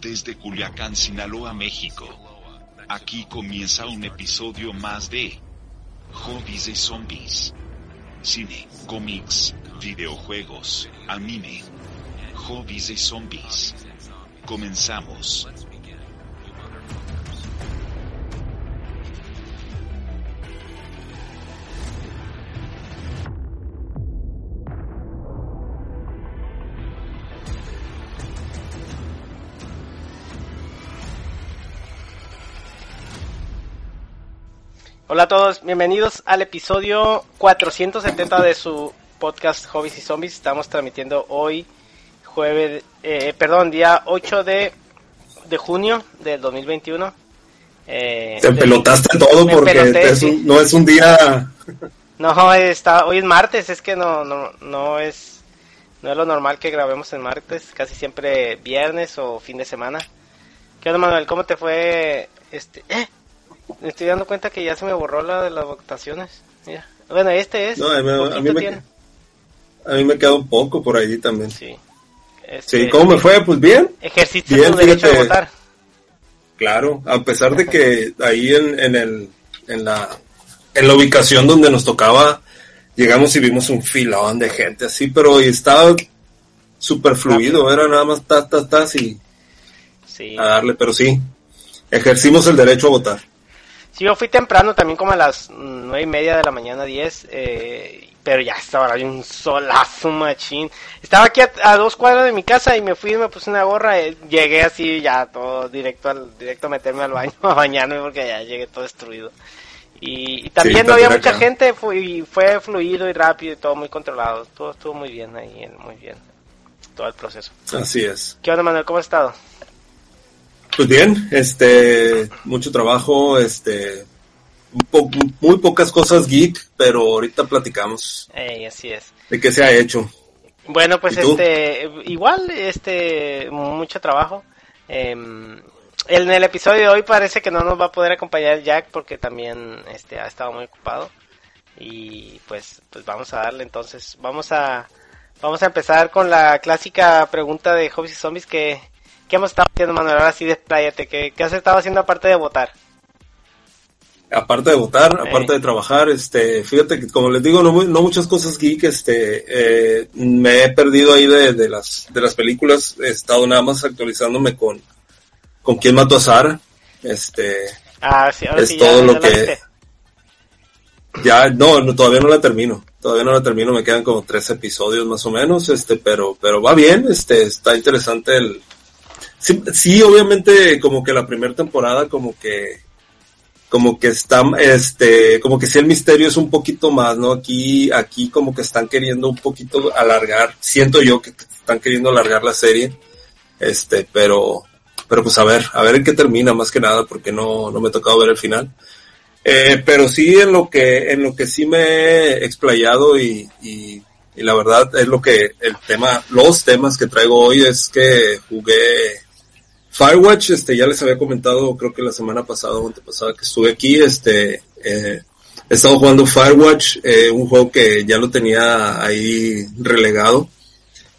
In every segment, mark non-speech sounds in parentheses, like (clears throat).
Desde Culiacán, Sinaloa, México. Aquí comienza un episodio más de Hobbies de Zombies. Cine, cómics, videojuegos, anime. Hobbies de Zombies. Comenzamos. Hola a todos, bienvenidos al episodio 470 de su podcast Hobbies y Zombies. Estamos transmitiendo hoy, jueves, eh, perdón, día 8 de, de junio del 2021. Eh, Te pelotaste todo porque peloté, es un, no es un día. No, está, hoy es martes, es que no, no, no es, no es lo normal que grabemos en martes, casi siempre viernes o fin de semana. ¿Qué onda Manuel? ¿Cómo te fue? Este, eh, me estoy dando cuenta que ya se me borró la de las votaciones. Mira. Bueno, este es. No, a, mí, a, mí me, a mí me queda un poco por ahí también. Sí. Este, sí, ¿cómo me fue? Pues bien. Ejerciste bien, tu derecho a votar. Claro, a pesar de que ahí en, en, el, en, la, en la ubicación donde nos tocaba, llegamos y vimos un filón de gente así, pero estaba súper fluido, era nada más tas, tas, tas y sí. a darle, pero sí, ejercimos el derecho a votar. Sí, yo fui temprano, también como a las nueve y media de la mañana, diez, eh, pero ya estaba, había un solazo machín. Estaba aquí a, dos cuadras de mi casa y me fui y me puse una gorra, eh, llegué así ya todo directo al, directo a meterme al baño, (laughs) a bañarme porque ya llegué todo destruido. Y, y también Sí, no había mucha acá. gente, fue, fue fluido y rápido y todo muy controlado, todo estuvo muy bien ahí, muy bien, todo el proceso. Así es. ¿Qué onda Manuel, cómo has estado? Pues bien, este, mucho trabajo, este, po- muy pocas cosas geek, pero ahorita platicamos Ey, así es. de qué se ha hecho. Bueno, pues este, igual, este, mucho trabajo. Em, en el episodio de hoy parece que no nos va a poder acompañar Jack porque también, este, ha estado muy ocupado. Y pues, pues vamos a darle entonces, vamos a, vamos a empezar con la clásica pregunta de Hobbies y Zombies que, ¿qué hemos estado haciendo Manuel? Ahora sí despláyate, ¿qué, qué has estado haciendo aparte de votar? Aparte de votar, Eh. aparte de trabajar, este, fíjate que como les digo, no, no muchas cosas geek, este, eh, me he perdido ahí de, de las, de las películas, he estado nada más actualizándome con, con quién mató a Sara, este, Ah, sí, ahora Es sí, todo ya, lo que-. Ya, no, no, todavía no la termino. Todavía no la termino, me quedan como tres episodios más o menos, este, pero, pero va bien, este, está interesante el, sí, sí, obviamente como que la primera temporada como que, como que está, este, como que sí el misterio es un poquito más, ¿no? Aquí, aquí como que están queriendo un poquito alargar, siento yo que están queriendo alargar la serie, este, pero, pero pues a ver, a ver en qué termina más que nada, porque no, no me ha tocado ver el final. Eh, pero sí en lo que en lo que sí me he explayado y, y, y la verdad es lo que el tema los temas que traigo hoy es que jugué Firewatch este ya les había comentado creo que la semana pasada o antepasada que estuve aquí este eh, he estado jugando Firewatch eh, un juego que ya lo tenía ahí relegado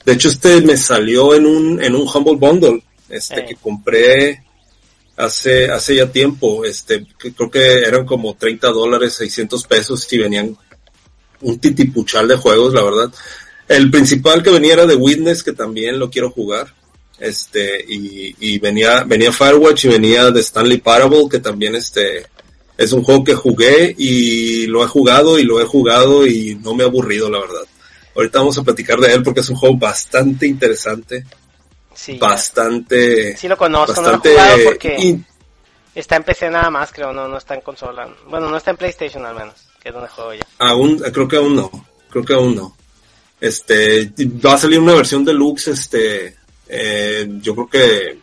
de hecho este me salió en un en un Humble Bundle este Eh. que compré hace, hace ya tiempo, este, que creo que eran como 30 dólares, 600 pesos y venían un titipuchal de juegos, la verdad. El principal que venía era de Witness, que también lo quiero jugar. Este, y, y venía, venía Firewatch y venía de Stanley Parable, que también este, es un juego que jugué y lo he jugado y lo he jugado y no me ha aburrido, la verdad. Ahorita vamos a platicar de él porque es un juego bastante interesante, Sí, bastante, sí lo conozco, no lo he bastante jugado porque in- está en PC nada más, creo, no, no está en consola. Bueno, no está en PlayStation al menos. que es donde juego yo. Aún, creo que aún no. Creo que aún no. Este, va a salir una versión deluxe, este, eh, yo creo que,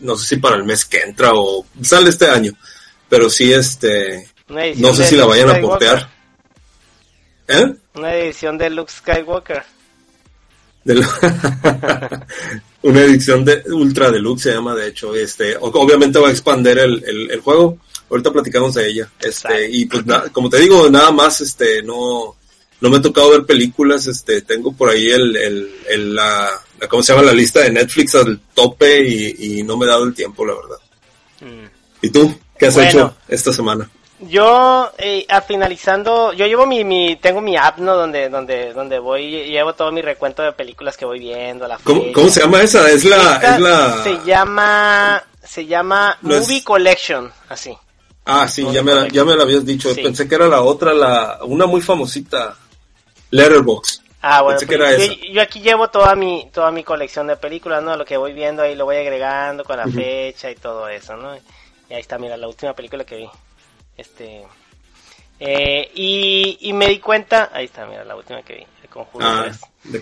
no sé si para el mes que entra o sale este año, pero sí, este, no sé si la vayan a portear. ¿Eh? Una edición de Luke Skywalker. (laughs) una edición de Ultra Deluxe se llama, de hecho, este, obviamente va a expander el, el, juego. Ahorita platicamos de ella. Este, y pues como te digo, nada más, este, no, no me ha tocado ver películas, este, tengo por ahí el, el, el la, ¿cómo se llama? La lista de Netflix al tope y, y no me he dado el tiempo, la verdad. Mm. ¿Y tú? ¿Qué has hecho esta semana? Yo, eh, finalizando, yo llevo mi, mi, tengo mi app, ¿no? Donde, donde, donde voy, llevo todo mi recuento de películas que voy viendo, la ¿Cómo, ¿Cómo, se llama esa? Es la, es la... Se llama, se llama Movie Collection, así. Ah, sí, ya me, ya me lo habías dicho. Pensé que era la otra, la, una muy famosita, Letterbox. Ah, bueno, pues, yo, aquí llevo toda mi, toda mi colección de películas, ¿no? Lo que voy viendo ahí lo voy agregando con la fecha y todo eso, ¿no? Y ahí está, mira, la última película que vi. Este. Eh, y, y, me di cuenta. Ahí está, mira, la última que vi. El Conjuro ah,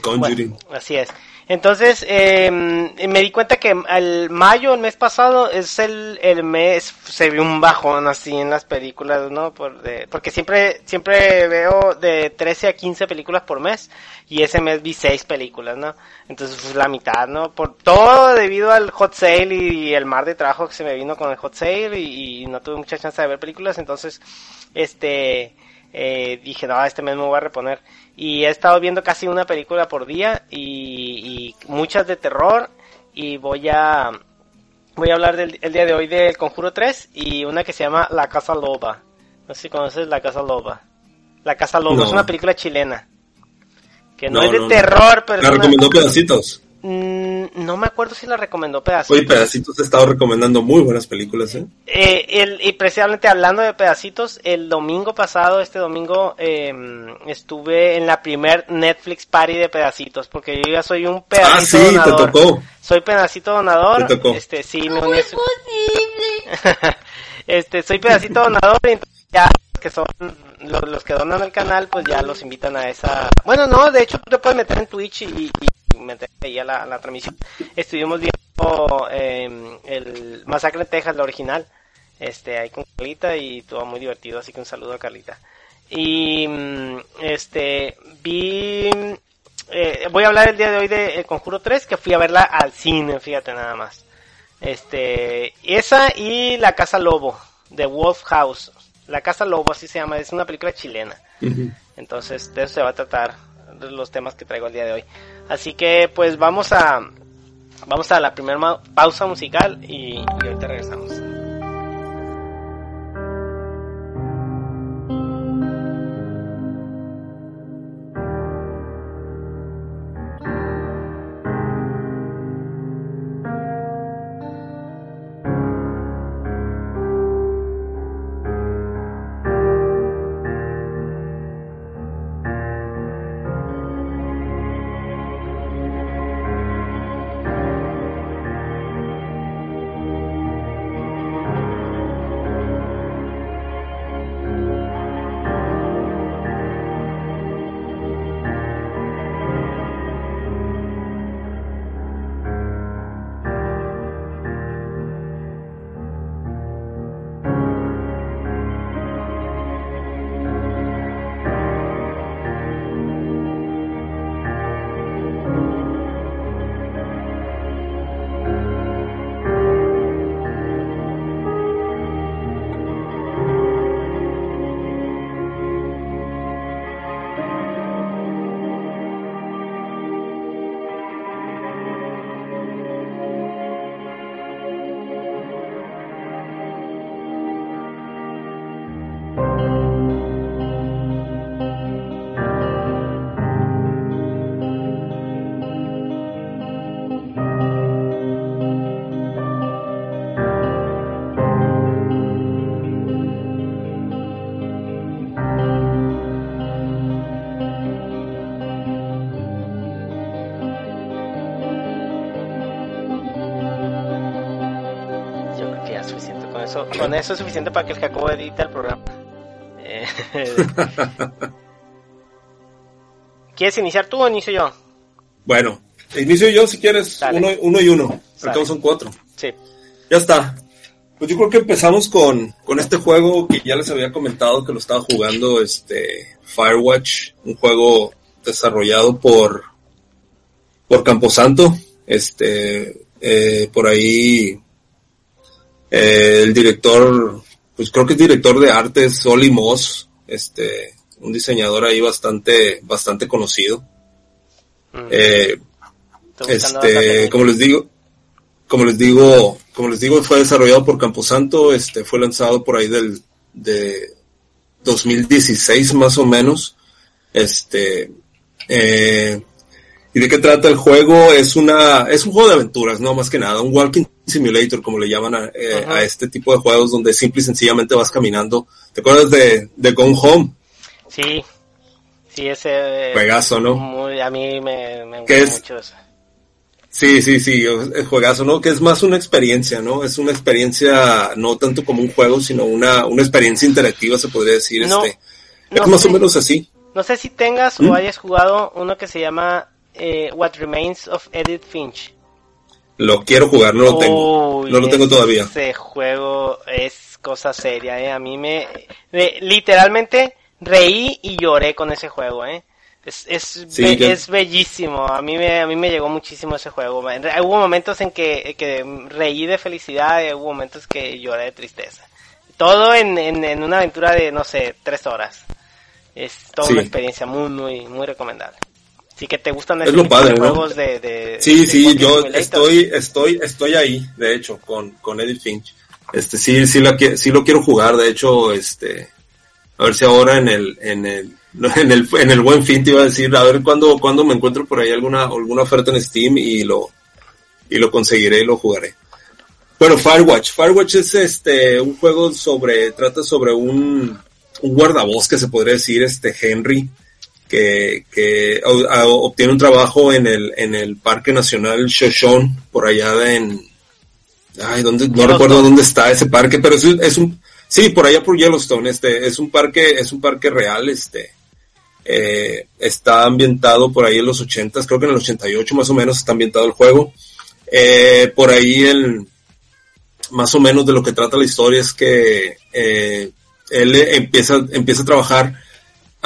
Conjuring. así es. Entonces, eh, me di cuenta que el mayo, el mes pasado, es el, el mes, se vio un bajón así en las películas, ¿no? Por de, porque siempre, siempre veo de 13 a 15 películas por mes, y ese mes vi 6 películas, ¿no? Entonces, pues la mitad, ¿no? Por todo debido al hot sale y, el mar de trabajo que se me vino con el hot sale, y, y no tuve mucha chance de ver películas, entonces, este, eh, dije, no, este mes me voy a reponer y he estado viendo casi una película por día y, muchas de terror y voy a voy a hablar del el día de hoy del Conjuro 3 y una que se llama La Casa Loba. No sé si conoces La Casa Loba. La Casa Loba es una película chilena que no, es de terror, pero... Me recomendó pedacitos. Mm, no me acuerdo si la recomendó Pedacitos. Oye, Pedacitos ha estado recomendando muy buenas películas, ¿eh? eh el, y precisamente hablando de Pedacitos, el domingo pasado, este domingo, em, estuve en la primer Netflix party de Pedacitos, porque yo ya soy un pedacito ah, sí, donador. te tocó. Soy pedacito donador. Te tocó. Este, sí, me uní. es posible? (laughs) este, soy pedacito donador y ya que son los, que donan al canal, pues ya los invitan a esa... Bueno, no, de hecho tú te puedes meter en Twitch y me ahí a la, transmisión. Estuvimos viendo eh, el Masacre en Texas, la original, este, ahí con Carlita y todo muy divertido, así que un saludo a Carlita. Y mm, este, vi, eh, voy a hablar el día de hoy de El Conjuro 3, que fui a verla al cine, fíjate nada más. Este, esa y La Casa Lobo, de Wolf House. La Casa Lobo, así se llama, es una película chilena. Entonces, de eso se va a tratar los temas que traigo el día de hoy. Así que pues vamos a vamos a la primera pausa musical y, y ahorita regresamos. Con eso es suficiente para que el Jacobo edite el programa. Eh, (laughs) ¿Quieres iniciar tú o inicio yo? Bueno, inicio yo si quieres, uno, uno, y uno. Acá son cuatro. Sí. Ya está. Pues yo creo que empezamos con, con este juego que ya les había comentado que lo estaba jugando, este Firewatch, un juego desarrollado por, por Camposanto. Este, eh, por ahí, eh, el director, pues creo que es director de arte, es Oli Moss, este, un diseñador ahí bastante, bastante conocido. Mm. Eh, este, como les digo, como les digo, como les digo, fue desarrollado por Camposanto, este, fue lanzado por ahí del, de 2016 más o menos. Este, eh, ¿y de qué trata el juego? Es una, es un juego de aventuras, no más que nada, un walking simulator, como le llaman a, eh, este tipo de juegos donde simple y sencillamente vas caminando. ¿Te acuerdas de, de Gone Home? Sí, sí, ese. Juegazo, ¿no? Muy, a mí me, me gusta mucho eso. Sí, sí, sí, el juegazo, ¿no? Que es más una experiencia, ¿no? Es una experiencia, no tanto como un juego, sino una, una experiencia interactiva, se podría decir. este, es más o menos así. No sé si tengas o ¿Mm? hayas jugado uno que se llama eh, What Remains of Edith Finch. Lo quiero jugar, no lo tengo. No lo tengo todavía. Ese juego es cosa seria, ¿eh? A mí me literalmente reí y lloré con ese juego, ¿eh? Es, es, es bellísimo. A mí, me, a mí me llegó muchísimo ese juego. Hubo momentos en que, que reí de felicidad y hubo momentos que lloré de tristeza. Todo en, en, una aventura de, no sé, tres horas. Es toda una experiencia muy, muy, muy recomendable. Así que te gustan es juegos de, de, Sí, sí, yo estoy, estoy, estoy ahí, de hecho, con, con Edith Finch. Este, sí, sí, la, sí lo quiero jugar, de hecho, este, a ver si ahora en el, en el, (laughs) en el, en el buen fin te iba a decir, a ver cuándo, cuando me encuentro por ahí alguna, alguna oferta en Steam y lo, y lo conseguiré y lo jugaré. Bueno, Firewatch. Firewatch es este, un juego sobre, trata sobre un, un guardabosque, se podría decir, este Henry, que, que obtiene un trabajo en el, en el Parque Nacional Shoshone, por allá en, ay, ¿dónde? no recuerdo dónde está ese parque, pero es, es un, sí, por allá por Yellowstone, este, es un parque, es un parque real, este, eh, está ambientado por ahí en los 80, creo que en el 88 más o menos está ambientado el juego. Eh, por ahí el, más o menos de lo que trata la historia es que eh, él empieza, empieza a trabajar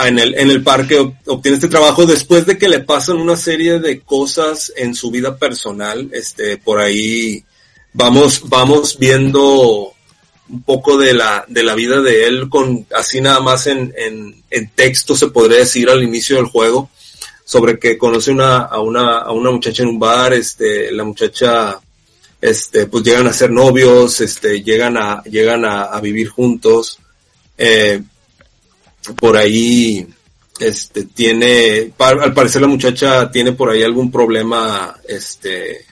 en el, en el parque, obtiene este trabajo después de que le pasan una serie de cosas en su vida personal. Este, por ahí vamos, vamos viendo un poco de la, de la vida de él con así nada más en, en, en texto se podría decir al inicio del juego sobre que conoce una, a una, a una muchacha en un bar, este, la muchacha, este, pues llegan a ser novios, este, llegan a, llegan a, a vivir juntos, eh, por ahí, este, tiene, al parecer la muchacha tiene por ahí algún problema, este,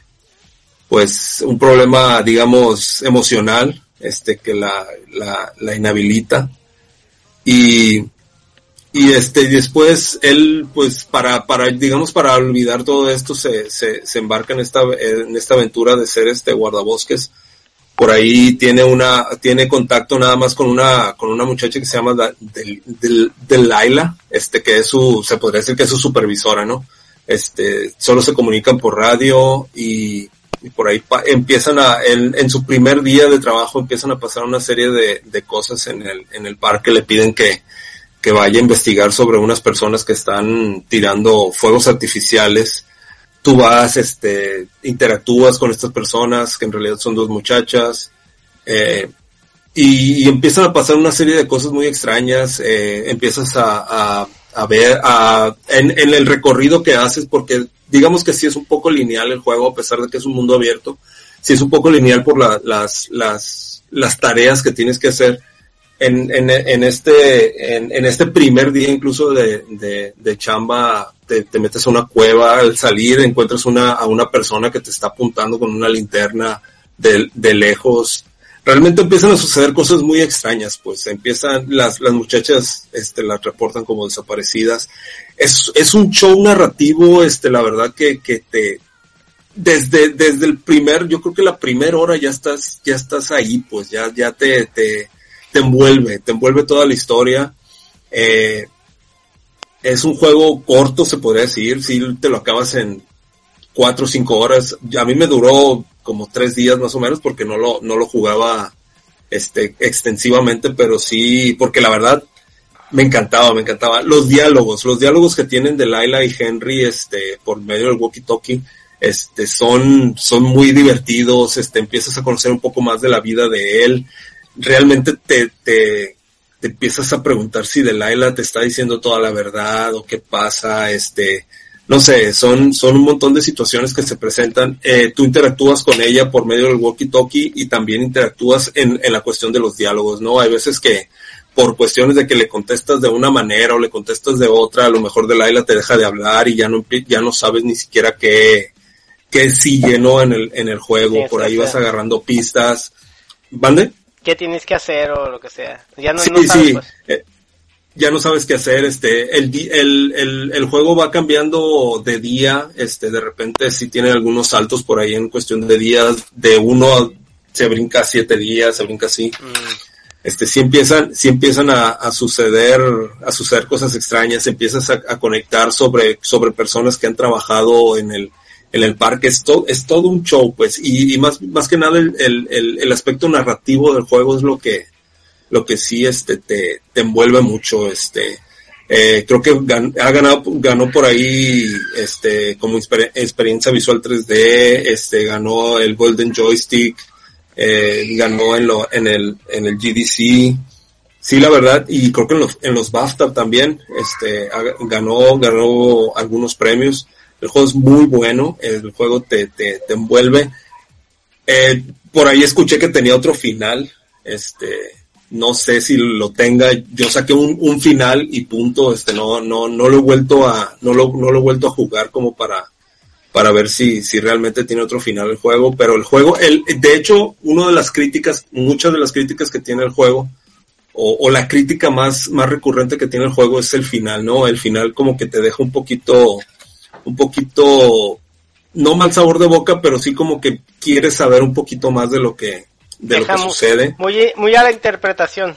pues un problema, digamos, emocional, este, que la, la, la inhabilita. Y, y este, después él, pues, para, para, digamos, para olvidar todo esto, se, se, se embarca en esta, en esta aventura de ser este guardabosques. Por ahí tiene una, tiene contacto nada más con una, con una muchacha que se llama del, este, que es su, se podría decir que es su supervisora, ¿no? Este, solo se comunican por radio y, por ahí empiezan a, en, en, su primer día de trabajo empiezan a pasar una serie de, de cosas en el, en el parque, le piden que, que vaya a investigar sobre unas personas que están tirando fuegos artificiales. Tú vas, este, interactúas con estas personas, que en realidad son dos muchachas, eh, y, empiezan a pasar una serie de cosas muy extrañas, eh, empiezas a, a, ver, a, en, en el recorrido que haces, porque digamos que sí es un poco lineal el juego, a pesar de que es un mundo abierto, sí es un poco lineal por la, las, las, las tareas que tienes que hacer. En, en, este, en, este primer día incluso de, de, chamba, te, te, metes a una cueva, al salir encuentras una, a una persona que te está apuntando con una linterna de, de lejos, realmente empiezan a suceder cosas muy extrañas, pues empiezan, las, las muchachas, este, las reportan como desaparecidas. Es, es un show narrativo, este, la verdad que, que te, desde, desde el primer, yo creo que la primera hora ya estás, ya estás ahí, pues ya, ya te, te, te envuelve, te envuelve toda la historia. Eh, es un juego corto, se podría decir, si te lo acabas en cuatro o cinco horas. A mí me duró como tres días más o menos porque no lo, no lo jugaba este, extensivamente, pero sí, porque la verdad me encantaba, me encantaba. Los diálogos, los diálogos que tienen de Laila y Henry, este, por medio del walkie-talkie, este, son, son muy divertidos, este, empiezas a conocer un poco más de la vida de él. Realmente te, te, te empiezas a preguntar si Delilah te está diciendo toda la verdad o qué pasa, este, no sé, son, son un montón de situaciones que se presentan. Eh, tú interactúas con ella por medio del walkie-talkie y también interactúas en, en la cuestión de los diálogos, ¿no? Hay veces que por cuestiones de que le contestas de una manera o le contestas de otra, a lo mejor Delilah te deja de hablar y ya no, ya no sabes ni siquiera qué, qué sigue, ¿no? En el, en el juego, por ahí vas agarrando pistas. ¿Vande? ¿Qué tienes que hacer o lo que sea? Ya no, sí, no sabes, sí. pues. Eh, ya no sabes qué hacer, este, el, el, el, el juego va cambiando de día, este, de repente sí tiene algunos saltos por ahí en cuestión de días, de uno a- se brinca siete días, se brinca así, Mm, este, sí empiezan, sí empiezan a, a suceder, a suceder cosas extrañas, empiezas a, a conectar sobre, sobre personas que han trabajado en el, en el parque, es, to- es todo un show, pues, y, más, más que nada el, el, el, aspecto narrativo del juego es lo que, lo que sí, este, te, te envuelve mucho, este, eh, creo que ha ganado, ganó por ahí, este, como exper- experiencia visual 3D, este, ganó el Golden Joystick, eh, ganó en lo, en el, en el GDC, sí, la verdad, y creo que en los, en los BAFTA también, este, ganó, ganó algunos premios. El juego es muy bueno, el juego te, te, te envuelve. Eh, por ahí escuché que tenía otro final, este, no sé si lo tenga, yo saqué un, un final y punto, este, no, no, no lo he vuelto a, no lo, no lo he vuelto a jugar como para, para ver si, si realmente tiene otro final el juego, pero el juego, el, de hecho, una de las críticas, muchas de las críticas que tiene el juego, o, o la crítica más, más recurrente que tiene el juego es el final, ¿no? El final como que te deja un poquito, un poquito, no mal sabor de boca, pero sí como que quieres saber un poquito más de lo que, de lo que sucede. Muy, muy a la interpretación.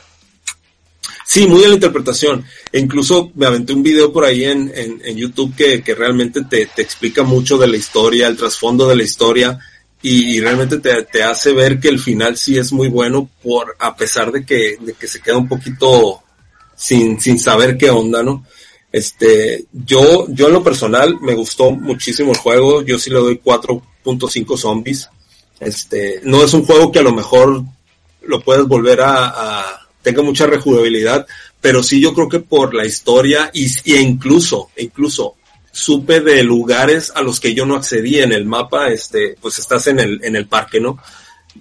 Sí, muy a la interpretación. E incluso me aventé un video por ahí en, en, en YouTube que, que realmente te, te explica mucho de la historia, el trasfondo de la historia, y, realmente te, te hace ver que el final sí es muy bueno, por, a pesar de que, de que se queda un poquito sin, sin saber qué onda, ¿no? Este, yo, yo en lo personal me gustó muchísimo el juego, yo sí le doy 4.5 zombies. Este, no es un juego que a lo mejor lo puedes volver a, a tenga mucha rejugabilidad, pero sí yo creo que por la historia y, y incluso, incluso supe de lugares a los que yo no accedí en el mapa, este, pues estás en el, en el parque, ¿no?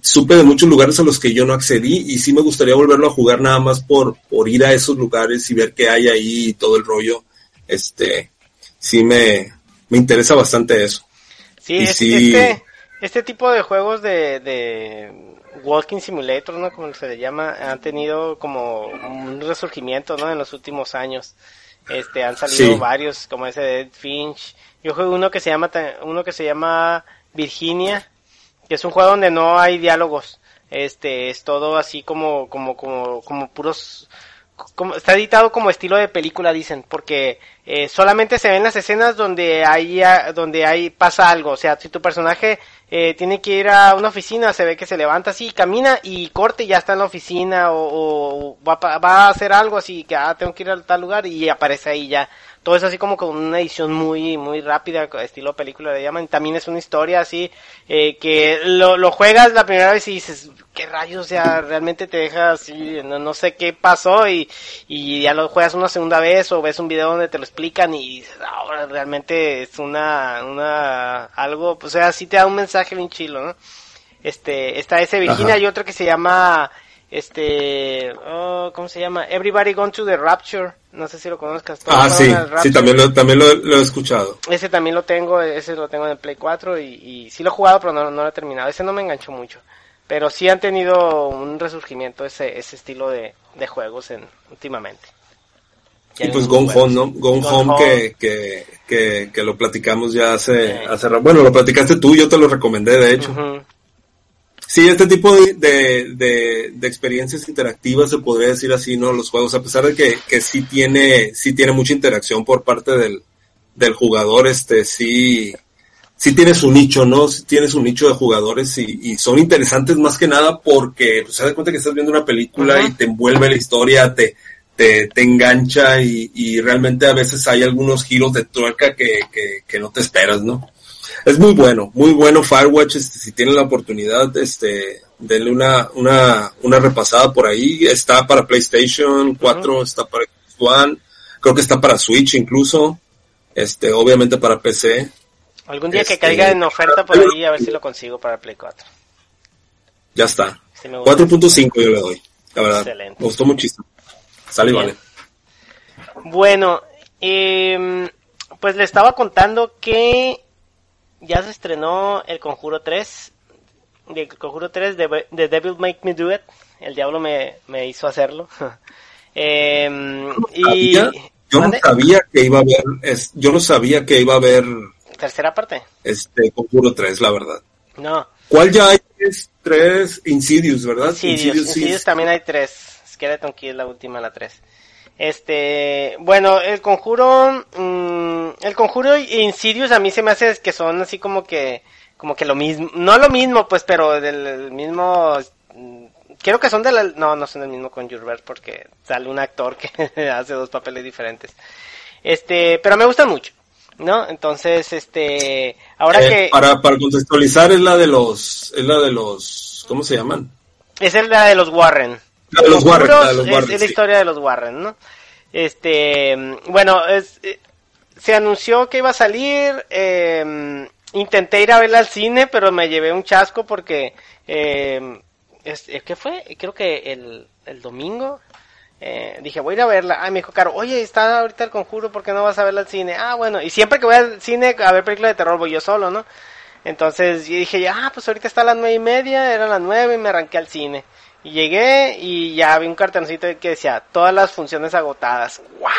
Supe de muchos lugares a los que yo no accedí y sí me gustaría volverlo a jugar nada más por, por ir a esos lugares y ver qué hay ahí y todo el rollo. Este, sí me, me interesa bastante eso. Sí, Y es- sí. Este, este tipo de juegos de, de Walking Simulator, ¿no? Como se le llama, han tenido como un resurgimiento, ¿no? En los últimos años. Este, han salido Sí. varios, como ese de Ed Finch. Yo juego uno que se llama, uno que se llama Virginia, que es un juego donde no hay diálogos. Este, es todo así como, como, como, como puros, como, está editado como estilo de película, dicen, porque eh, solamente se ven las escenas donde hay, donde hay, pasa algo. O sea, si tu personaje eh, tiene que ir a una oficina, se ve que se levanta así, camina y corte y ya está en la oficina o, o va, va a hacer algo así, que ah, tengo que ir a tal lugar y aparece ahí ya. Todo es así como con una edición muy, muy rápida, estilo película le llaman. También es una historia así, eh, que lo, lo juegas la primera vez y dices, qué rayos, o sea, realmente te deja así, no, no sé qué pasó y, y ya lo juegas una segunda vez o ves un video donde te lo explican y dices, ahora realmente es una, una, algo, o sea, sí te da un mensaje bien chilo, ¿no? Este, está ese Virginia Ajá. y otro que se llama, este, oh, ¿cómo se llama? Everybody Gone to the Rapture. No sé si lo conozcas. Ah, sí, sí, también lo, también lo, lo he escuchado. Ese también lo tengo, ese lo tengo en el Play 4 y, y sí lo he jugado, pero no, no lo he terminado. Ese no me enganchó mucho. Pero sí han tenido un resurgimiento ese, ese estilo de, de juegos en, últimamente. Y pues Gone buenos. Home, ¿no? Gone, Gone Home, Home. Que, que, que, que lo platicamos ya hace, Sí. hace Bueno, lo platicaste tú, yo te lo recomendé, de hecho. Sí, este tipo de, de, de, experiencias interactivas se podría decir así, ¿no? Los juegos, a pesar de que, que sí tiene, sí tiene mucha interacción por parte del, del jugador, este, sí, sí tiene su nicho, ¿no? Sí tiene su nicho de jugadores y, y son interesantes más que nada porque, pues, se da cuenta que estás viendo una película y te envuelve la historia, te, te, te engancha y, y, realmente a veces hay algunos giros de tuerca que, que, que no te esperas, ¿no? Es muy bueno, muy bueno Firewatch, este, si tienen la oportunidad, este, denle una, una, una repasada por ahí, está para PlayStation 4, está para One, creo que está para Switch incluso, este, obviamente para PC. Algún día que este, caiga en oferta por ahí, a ver si lo consigo para Play 4. Ya está. 4.5 yo le doy, la verdad. Excelente. Me gustó muchísimo. Sale y vale. Bueno, eh, pues le estaba contando que ya se estrenó El Conjuro 3. El Conjuro 3 de The Devil Make Me Do It. El diablo me, me hizo hacerlo. (laughs) eh, y... Yo no sabía que iba a haber, es, yo no sabía que iba a haber tercera parte. Este Conjuro 3, la verdad. No. ¿Cuál ya hay? Es tres Insidious, ¿verdad? Insidious, Insidious, también hay tres. Skeleton Key es la última, la tres. Este, bueno, el conjuro, mmm, el conjuro e Insidious a mí se me hace que son así como que, como que lo mismo, no lo mismo pues, pero del mismo, mm, creo que son de la, no, no son el mismo con Conjureverse porque sale un actor que (laughs) hace dos papeles diferentes. Este, pero me gustan mucho, ¿no? Entonces, este, ahora eh, que... Para, para contextualizar es la de los, es la de los, ¿cómo se llaman? Es la de los Warren. La de los Warren, es, la historia de los Warren, ¿no? Este, bueno, es, eh, se anunció que iba a salir, eh, intenté ir a verla al cine, pero me llevé un chasco porque, eh, es, ¿qué fue? Creo que el, el domingo, eh, dije, voy a ir a verla. Ah, me dijo Caro, oye, está ahorita el conjuro, ¿por qué no vas a verla al cine? Ah, bueno, y siempre que voy al cine a ver películas de terror voy yo solo, ¿no? Entonces yo dije, ah, pues ahorita está a las nueve y media, era las nueve y me arranqué al cine. Y llegué y ya vi un cartoncito que decía, todas las funciones agotadas. ¡Wow!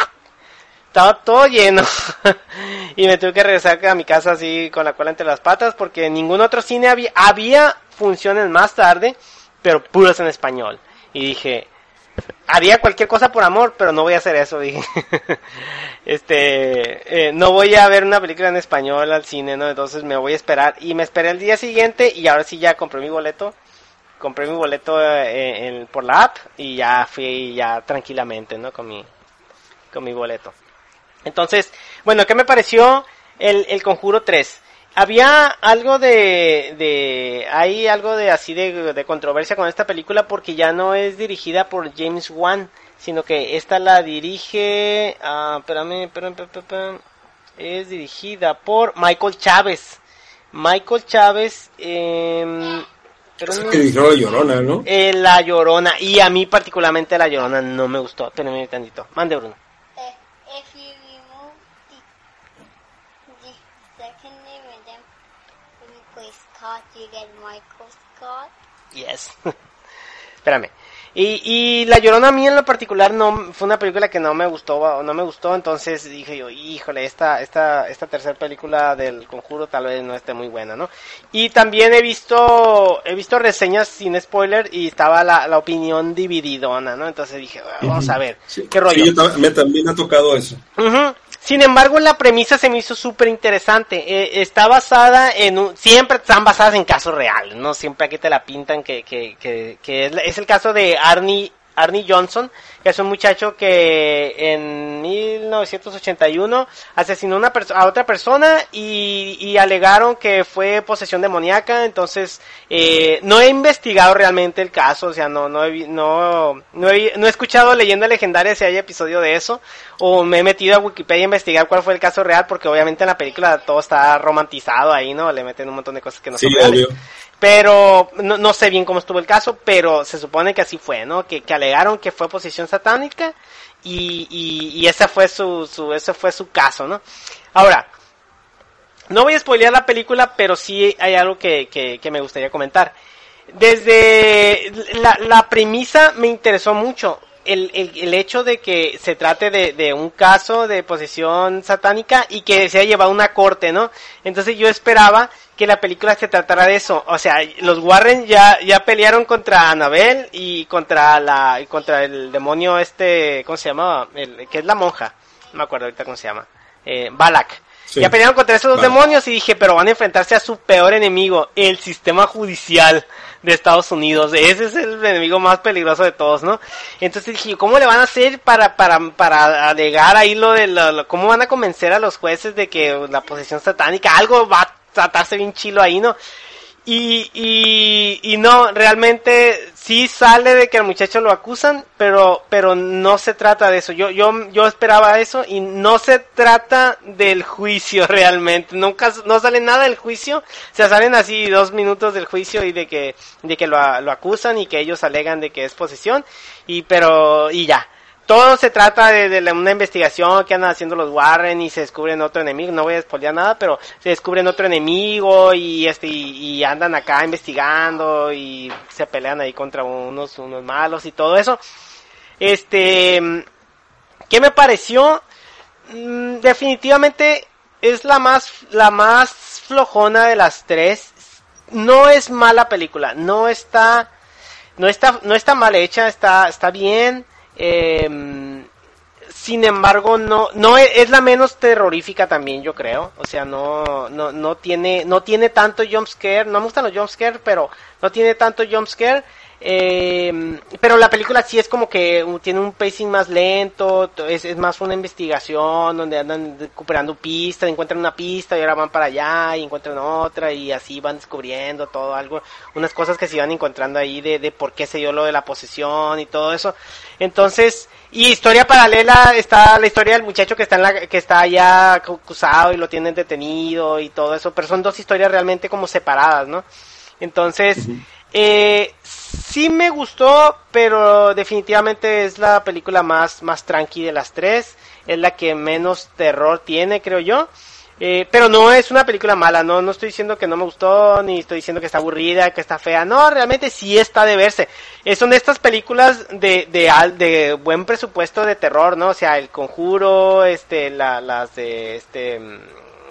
Estaba todo lleno. (laughs) y me tuve que regresar a mi casa así con la cola entre las patas porque en ningún otro cine había, había funciones más tarde, pero puras en español. Y dije, haría cualquier cosa por amor, pero no voy a hacer eso, (laughs) dije. este, eh, no voy a ver una película en español al cine, ¿no? Entonces me voy a esperar. Y me esperé el día siguiente y ahora sí ya compré mi boleto compré mi boleto eh, por la app y ya fui ya tranquilamente, ¿no? Con mi, con mi boleto. Entonces, bueno, ¿qué me pareció el, el Conjuro 3? Había algo de, de, hay algo de así de, de controversia con esta película porque ya no es dirigida por James Wan, sino que esta la dirige, ah, espérame, espérame, espérame, es dirigida por Michael Chávez. Michael Chávez, eh, pero que dijeron la llorona, ¿no? Eh, la llorona. Y a mí particularmente la llorona no me gustó. Espérenme tantito. Mande, Bruno. Eh, if you remove the, the second name and then when you Scott, you get Michael Scott. Yes. (laughs) Espérame. Y, y La Llorona a mí en lo particular no fue una película que no me gustó, no me gustó, entonces dije yo, híjole, esta, esta, esta tercera película del conjuro tal vez no esté muy buena, ¿no? Y también he visto, he visto reseñas sin spoiler y estaba la, la opinión divididona, ¿no? Entonces dije, vamos a ver, qué rollo. Sí, yo me, también ha tocado eso. Sin embargo, la premisa se me hizo súper interesante. Eh, está basada en un, siempre están basadas en casos reales, ¿no? Siempre aquí te la pintan que, que, que, que es, es, el caso de Arnie, Arnie Johnson, que es un muchacho que en 1981 asesinó una a otra persona y, y, alegaron que fue posesión demoníaca, entonces eh, no he investigado realmente el caso, o sea, no, no, he, no, no, he, no he escuchado leyenda legendaria si hay episodio de eso, o me he metido a Wikipedia a investigar cuál fue el caso real, porque obviamente en la película todo está romantizado ahí, ¿no? Le meten un montón de cosas que no son reales. Pero no, no, sé bien cómo estuvo el caso, pero se supone que así fue, ¿no? Que, que alegaron que fue posesión satánica y, y, y ese fue su, su, ese fue su caso, ¿no? Ahora, no voy a spoilear la película, pero sí hay algo que, que, que me gustaría comentar. Desde la, la premisa me interesó mucho. El, el, el, hecho de que se trate de, de, un caso de posesión satánica y que se haya llevado a una corte, ¿no? Entonces yo esperaba que la película se tratara de eso. O sea, los Warren ya, ya pelearon contra Anabel y contra la, y contra el demonio este, ¿cómo se llamaba? El, que es la monja. No me acuerdo ahorita cómo se llama. Eh, Balak. Sí. Ya pelearon contra esos dos Vale. demonios y dije, pero van a enfrentarse a su peor enemigo, el sistema judicial de Estados Unidos. Ese es el enemigo más peligroso de todos, ¿no? Entonces dije, ¿cómo le van a hacer para, para, para alegar ahí lo de lo- cómo van a convencer a los jueces de que la posesión satánica, algo va tratarse bien chilo ahí, ¿no? Y, y, y no, realmente sí sale de que al muchacho lo acusan, pero, pero no se trata de eso. Yo, yo, yo esperaba eso y no se trata del juicio (laughs) realmente. Nunca, no sale nada del juicio. O sea, salen así dos minutos del juicio y de que, de que lo, lo acusan y que ellos alegan de que es posesión. Y, pero, y ya. Todo se trata de, una investigación que andan haciendo los Warren y se descubren otro enemigo. No voy a spoilear nada, pero se descubren otro enemigo y este y, y andan acá investigando y se pelean ahí contra unos unos malos y todo eso. Este, ¿qué me pareció? Mm, definitivamente es la más la más flojona de las tres. No es mala película, no está no está no está mal hecha, está está bien. Eh, sin embargo, no, no e- es la menos terrorífica también, yo creo. O sea, no, no, no tiene, no tiene tanto jumpscare. No me gustan los jumpscare, pero no tiene tanto jumpscare. Eh, pero la película sí es como que tiene un pacing más lento, to- es, es más una investigación donde andan recuperando pistas, encuentran una pista y ahora van para allá y encuentran otra y así van descubriendo todo algo, unas cosas que se iban encontrando ahí de, de por qué se dio lo de la posesión y todo eso. Entonces, y historia paralela está la historia del muchacho que está en la, que está ya acusado y lo tienen detenido y todo eso, pero son dos historias realmente como separadas, ¿no? Entonces, eh, sí me gustó, pero definitivamente es la película más, más tranqui de las tres. Es la que menos terror tiene, creo yo. Eh, pero no es una película mala, no, no estoy diciendo que no me gustó, ni estoy diciendo que está aburrida, que está fea, no, realmente sí está de verse. Eh, son estas películas de, de, de buen presupuesto de terror, ¿no? O sea, El Conjuro, este, la, las de, este, mm,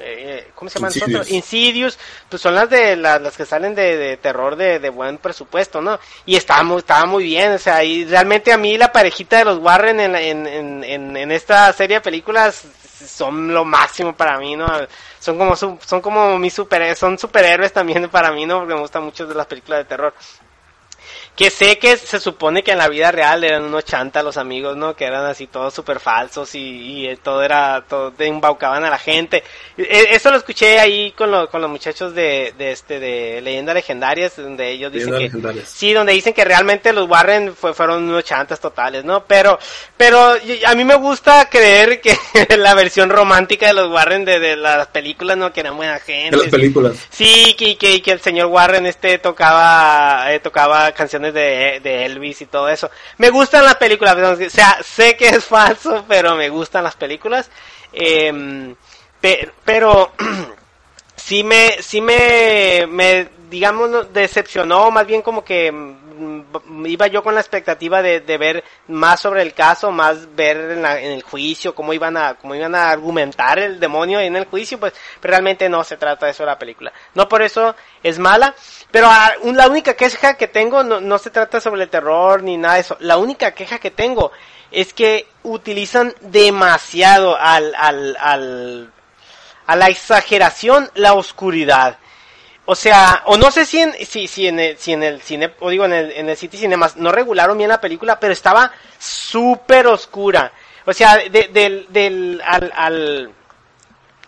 eh, ¿cómo se llaman Insidious. nosotros? Insidious, pues son las de las, las que salen de, de terror de, de buen presupuesto, ¿no? Y estaba muy, estaba muy bien, o sea, y realmente a mí la parejita de los Warren en, la- en, en, en, esta serie de películas son lo máximo para mí, ¿no? Son como son como mis super son superhéroes también para mí, ¿no? Porque me gustan mucho de las películas de terror. Que sé que se supone que en la vida real eran unos chanta los amigos, ¿no? Que eran así todos súper falsos y, y, eh, todo era, todo te embaucaban a la gente. Eh, Eso lo escuché ahí con, lo- con los muchachos de, de este, de Leyendas Legendarias, donde ellos dicen Leyendas que, sí, donde dicen que realmente los Warren fue, fueron unos chantas totales, ¿no? Pero, pero a mí me gusta creer que (laughs) la versión romántica de los Warren de, de las películas, ¿no? Que eran buena gente. De las películas. Sí, que, que, que el señor Warren este tocaba eh, tocaba canciones de, Elvis y todo eso. Me gustan las películas, o sea, sé que es falso, pero me gustan las películas. Eh, pe- pero (clears throat) sí me, sí me, me, digamos, decepcionó, más bien como que mm, iba yo con la expectativa de, de ver más sobre el caso, más ver en, la- en el juicio, cómo iban a, cómo iban a argumentar el demonio en el juicio, pues pero realmente no se trata de eso la película. No por eso es mala, pero ah, un- la única queja que tengo no, no se trata sobre el terror ni nada de eso. La única queja que tengo es que utilizan demasiado al, al, al, a la exageración la oscuridad. O sea, o no sé si en, si, si en el, si en el cine, o digo en el, en el City Cinemas, no regularon bien la película, pero estaba súper oscura. O sea, de- del, del, al, al,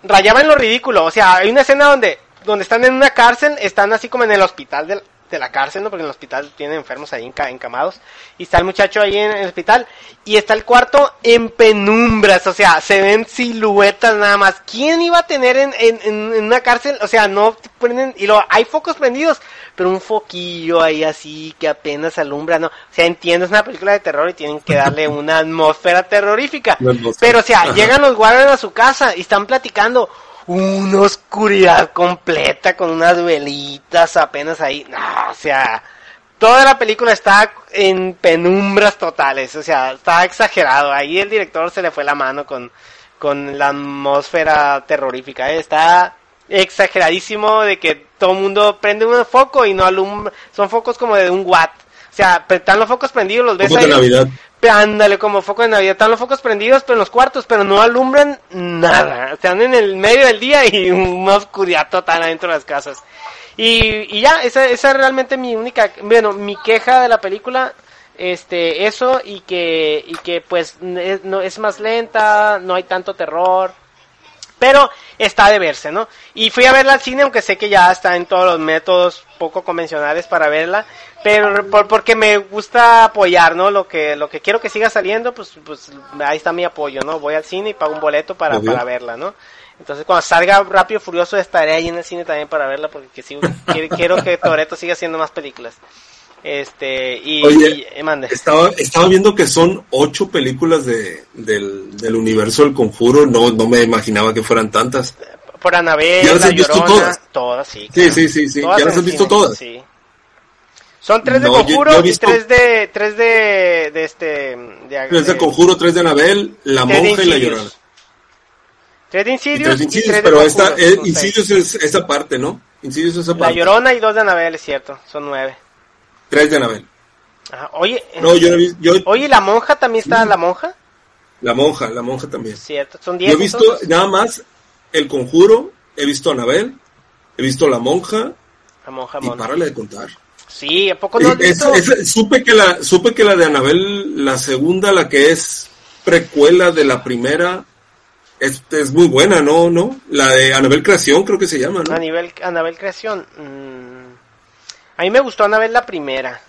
rayaba en lo ridículo. O sea, hay una escena donde, donde están en una cárcel, están así como en el hospital del- de la cárcel, ¿no? Porque en el hospital tienen enfermos ahí enca- encamados. Y está el muchacho ahí en el hospital. Y está el cuarto en penumbras. O sea, se ven siluetas nada más. ¿Quién iba a tener en, en, en- una cárcel? O sea, no prenden, y lo, hay focos prendidos, pero un foquillo ahí así que apenas alumbra, ¿no? O sea, entiendo, es una película de terror y tienen que darle una atmósfera terrorífica. Pero, o sea, llegan los guardias a su casa y están platicando una oscuridad completa con unas velitas apenas ahí. No, o sea, toda la película está en penumbras totales, o sea, está exagerado. Ahí el director se le fue la mano con, con la atmósfera terrorífica. eh, Está exageradísimo de que todo el mundo prende un foco y no alumbra, son focos como de un watt. O sea, están los focos prendidos, los ves ahí. Navidad. Ándale, como foco de Navidad. Están los focos prendidos, pero en los cuartos, pero no alumbran nada. Están en el medio del día y una oscuridad total adentro de las casas. Y, y ya, esa, esa es realmente mi única, bueno, mi queja de la película. Este, eso y que, y que pues es, no, es más lenta, no hay tanto terror. Pero está de verse, ¿no? Y fui a verla al cine, aunque sé que ya está en todos los métodos poco convencionales para verla, pero por, porque me gusta apoyar, ¿no? Lo que, lo que quiero que siga saliendo, pues, pues ahí está mi apoyo, ¿no? Voy al cine y pago un boleto para, Obvio. para verla, ¿no? Entonces cuando salga Rápido y Furioso estaré ahí en el cine también para verla porque sigo, quiero, quiero que Toreto siga haciendo más películas. Este, y, Oye, y- eh, mande. Estaba, estaba viendo que son ocho películas de, del, del universo del conjuro. No, no me imaginaba que fueran tantas. Por Anabel, ¿Ya las La has visto Llorona, todas? sí. Sí, claro. sí, sí, sí. Todas ¿Ya las has visto cine, todas? Sí. Son tres de No, yo- Conjuro yo he y visto- tres de, tres de, de este, de, Tres de conjuro, tres de Anabel, la monja y la llorona. Tres de Y Insidious tres de y tres de pero esta, eh, Insidious seis. es esa parte, ¿no? Insidious es esa La parte. Llorona y dos de Anabel, es cierto, son nueve. Tres de Anabel. Ajá. Oye, No, yo yo, oye, la monja también está, la monja, la monja, la monja también. cierto, son diez. Yo he visto entonces? nada más el conjuro, he visto a Anabel, he visto la monja La monja y mona. párale de contar. Sí, ¿a poco no has Es- visto? es- supe que la supe que la de Anabel la segunda la que es precuela de la primera es, es muy buena no no la de Anabel creación creo que se llama A no nivel Anabel Creación. mm, a mí me gustó Anabel la primera.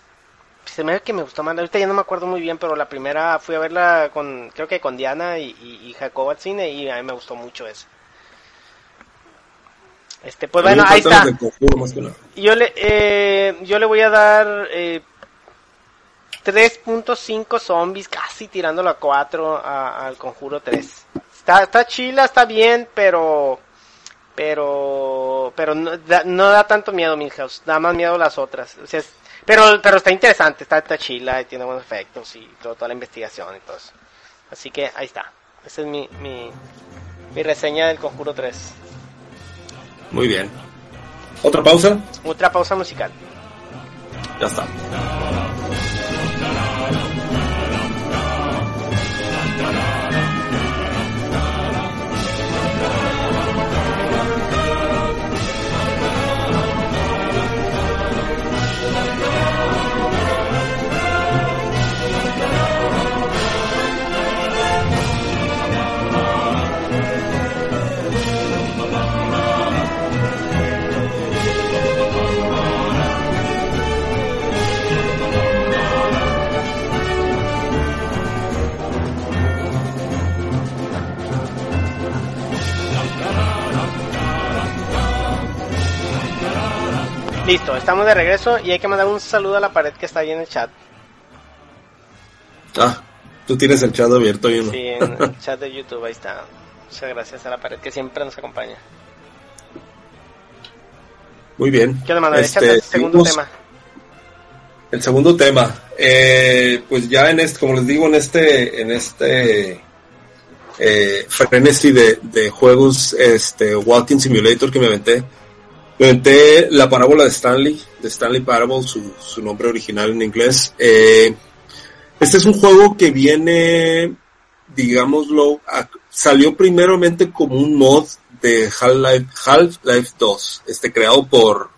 Se me ve que me gustó más. Ahorita ya no me acuerdo muy bien, pero la primera fui a verla con, creo que con Diana y, y, y Jacob al cine y a mí me gustó mucho eso. Este, pues bueno, ahí está. Yo le, eh, yo le voy a dar eh, 3.5 zombies, casi tirándolo a 4 a- al conjuro 3. Está, está chila, está bien, pero pero pero no da, no da tanto miedo Milhouse, da más miedo las otras. O sea, es- pero pero está interesante, está, está chila y tiene buenos efectos y todo, toda la investigación y todo eso. Así que ahí está. Esa es mi, mi, mi reseña del conjuro 3. Muy bien. Otra pausa Otra pausa musical. ya está estamos de regreso y hay que mandar un saludo a la pared que está ahí en el chat. ah tú tienes el chat abierto y no Sí, en (laughs) el chat de YouTube, ahí está. Muchas gracias a la pared que siempre nos acompaña. muy bien ¿Qué onda? Este, el segundo seguimos- tema. El segundo tema, eh, pues ya en este, como les digo, en este, en este eh, frenesí de, de juegos, este Walking Simulator que me aventé, aventé la parábola de Stanley, de Stanley Parable, su, su nombre original en inglés. Eh, este es un juego que viene, digámoslo, a- salió primeramente como un mod de Half-Life Half-Life 2, este creado por,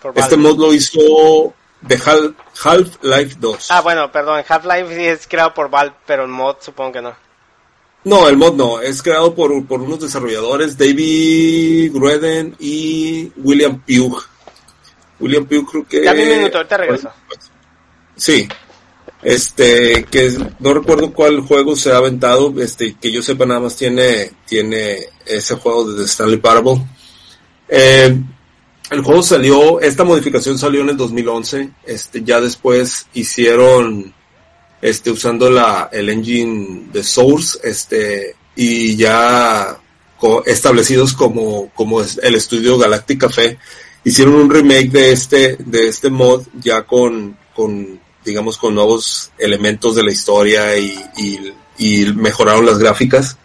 Por este mod lo hizo de Hal- Half-Life 2. Ah, bueno, perdón, Half-Life sí es creado por Valve, pero el mod supongo que no. No, el mod no, es creado por, por unos desarrolladores, David Grueden y William Pugh. William Pugh creo que... Dame un minuto, ahorita regreso. Sí. Este, que no recuerdo cuál juego se ha aventado, este, que yo sepa nada más tiene, tiene ese juego de The Stanley Parable. Eh, el juego salió, esta modificación salió en el 2011, este, ya después hicieron, este, usando la, el engine de Source, este, y ya co- establecidos como, como es el estudio Galactic Café, hicieron un remake de este, de este mod ya con, con, digamos, con nuevos elementos de la historia y, y, y mejoraron las gráficas.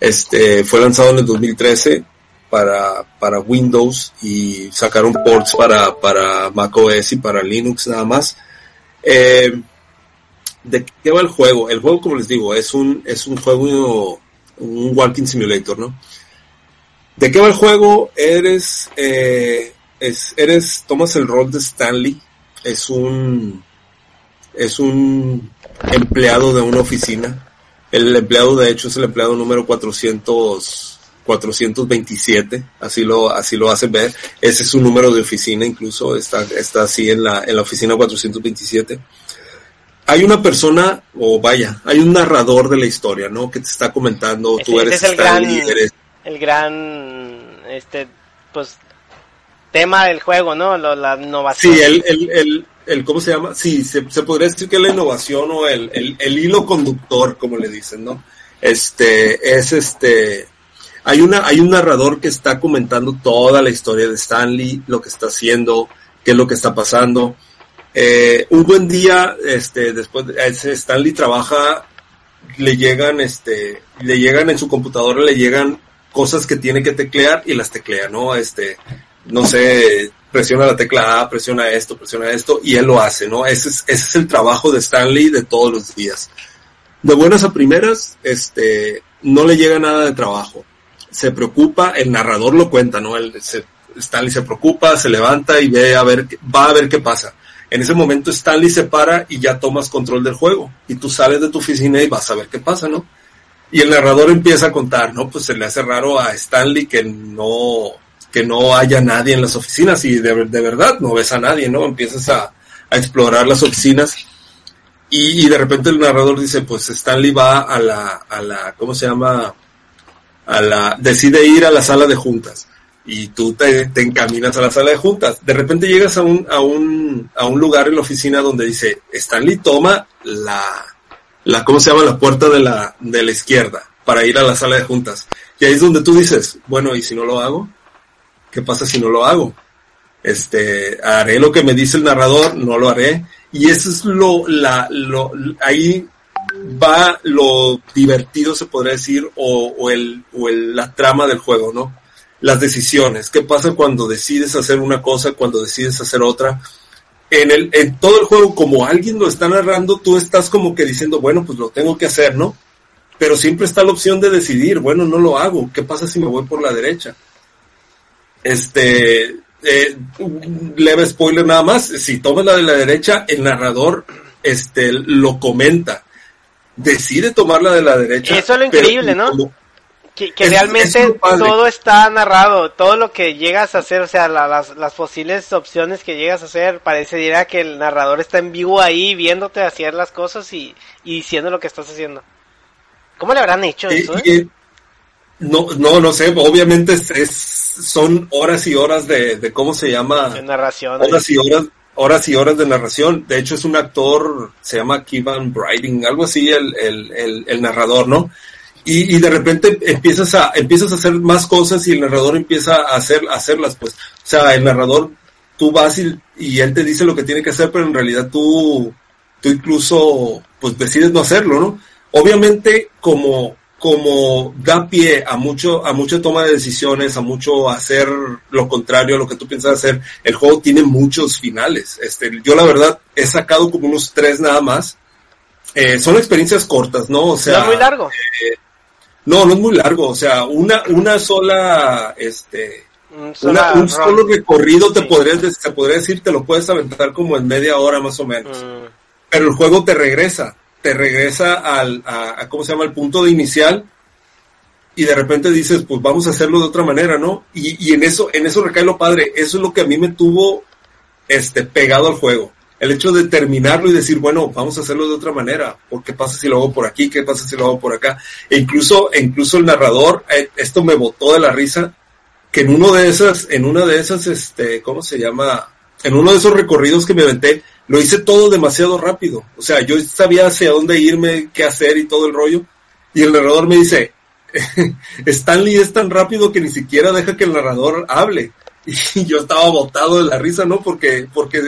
Este, fue lanzado en el 2013 para, para Windows y sacaron ports para, para macOS y para Linux nada más. Eh, ¿De qué va el juego? El juego, como les digo, es un, es un juego, un walking simulator, ¿no? ¿De qué va el juego? Eres, eh, es, eres, tomas el rol de Stanley, es un, es un empleado de una oficina. El empleado, de hecho, es el empleado número 400, 427, así lo, así lo hacen ver. Ese es su número de oficina, incluso está, está así en la, en la oficina 427 hay una persona, o vaya, hay un narrador de la historia, ¿no? Que te está comentando, tú eres el gran, el gran, este, pues, tema del juego, ¿no? la innovación. Sí, el, el, el, el, ¿cómo se llama? Sí, se, podría decir que la innovación o el, el, el hilo conductor, como le dicen, ¿no? Este, es este, hay una, hay un narrador que está comentando toda la historia de Stanley, lo que está haciendo, qué es lo que está pasando eh, un buen día, este, después, Stanley trabaja, le llegan, este, le llegan en su computadora, le llegan cosas que tiene que teclear y las teclea, ¿no? Este, no sé, presiona la tecla A, presiona esto, presiona esto, y él lo hace, ¿no? Ese es, ese es el trabajo de Stanley de todos los días. De buenas a primeras, este, no le llega nada de trabajo. Se preocupa, el narrador lo cuenta, ¿no? Stanley se preocupa, se levanta y ve a ver, va a ver qué pasa en ese momento Stanley se para y ya tomas control del juego. Y tú sales de tu oficina y vas a ver qué pasa, ¿no? Y el narrador empieza a contar, ¿no? Pues se le hace raro a Stanley que no, que no haya nadie en las oficinas y de, verdad no ves a nadie, ¿no? Empiezas a, explorar las oficinas y, y, de repente el narrador dice, pues Stanley va a la, a la, ¿cómo se llama? A la, decide ir a la sala de juntas y tú te, encaminas a la sala de juntas. De repente llegas a un, a un, a un lugar en la oficina donde dice, Stanley toma la, la, ¿cómo se llama? La puerta de la, de la izquierda para ir a la sala de juntas. Y ahí es donde tú dices, bueno, ¿y si no lo hago? ¿Qué pasa si no lo hago? Este, haré lo que me dice el narrador, no lo haré. Y eso es lo, la, lo, ahí va lo divertido, se podría decir, o, o el, o el, la trama del juego, ¿no? Las decisiones, qué pasa cuando decides hacer una cosa, cuando decides hacer otra. En, el, en todo el juego, como alguien lo está narrando, tú estás como que diciendo, bueno, pues lo tengo que hacer, ¿no? Pero siempre está la opción de decidir, bueno, no lo hago, ¿qué pasa si me voy por la derecha? Este, eh, leve spoiler nada más, si tomas la de la derecha, el narrador este, lo comenta. Decide tomar la de la derecha. Eso es lo increíble, ¿no? Que, realmente todo está narrado, todo lo que llegas a hacer, o sea, las, las posibles opciones que llegas a hacer, parecería que el narrador está en vivo ahí viéndote hacer las cosas y, diciendo lo que estás haciendo. ¿Cómo le habrán hecho eso? Eh? no, no, no sé, obviamente es, son horas y horas de, cómo se llama. De narración. Horas y horas, horas y horas de narración. De hecho es un actor, se llama Kevin Briding, algo así el, el, el, el narrador, ¿no? Y, y, de repente empiezas a, empiezas a hacer más cosas y el narrador empieza a, hacer, a hacerlas, pues. O sea, el narrador, tú vas y, y, él te dice lo que tiene que hacer, pero en realidad tú, tú incluso, pues decides no hacerlo, ¿no? Obviamente, como, como da pie a mucho, a mucha toma de decisiones, a mucho hacer lo contrario a lo que tú piensas hacer, el juego tiene muchos finales. Este, yo la verdad he sacado como unos tres nada más. Eh, son experiencias cortas, ¿no? O sea. No muy largo. Eh, no, no es muy largo, o sea, una, una sola, este, un, solo recorrido te podría, te podría decir, te lo puedes aventar como en media hora más o menos. Mm. Pero el juego te regresa, te regresa al, a, ¿cómo se llama? El punto de inicial y de repente dices, pues vamos a hacerlo de otra manera, ¿no? Y, y en eso, en eso recae lo padre, eso es lo que a mí me tuvo, este, pegado al juego el hecho de terminarlo y decir, bueno, vamos a hacerlo de otra manera, ¿por qué pasa si lo hago por aquí? ¿Qué pasa si lo hago por acá? E incluso, e incluso el narrador, eh, esto me botó de la risa, que en uno de esas, en una de esas, este, ¿cómo se llama? En uno de esos recorridos que me aventé, lo hice todo demasiado rápido. O sea, yo sabía hacia dónde irme, qué hacer y todo el rollo. Y el narrador me dice, (laughs) Stanley es tan rápido que ni siquiera deja que el narrador hable. (laughs) y yo estaba botado de la risa, ¿no? Porque, porque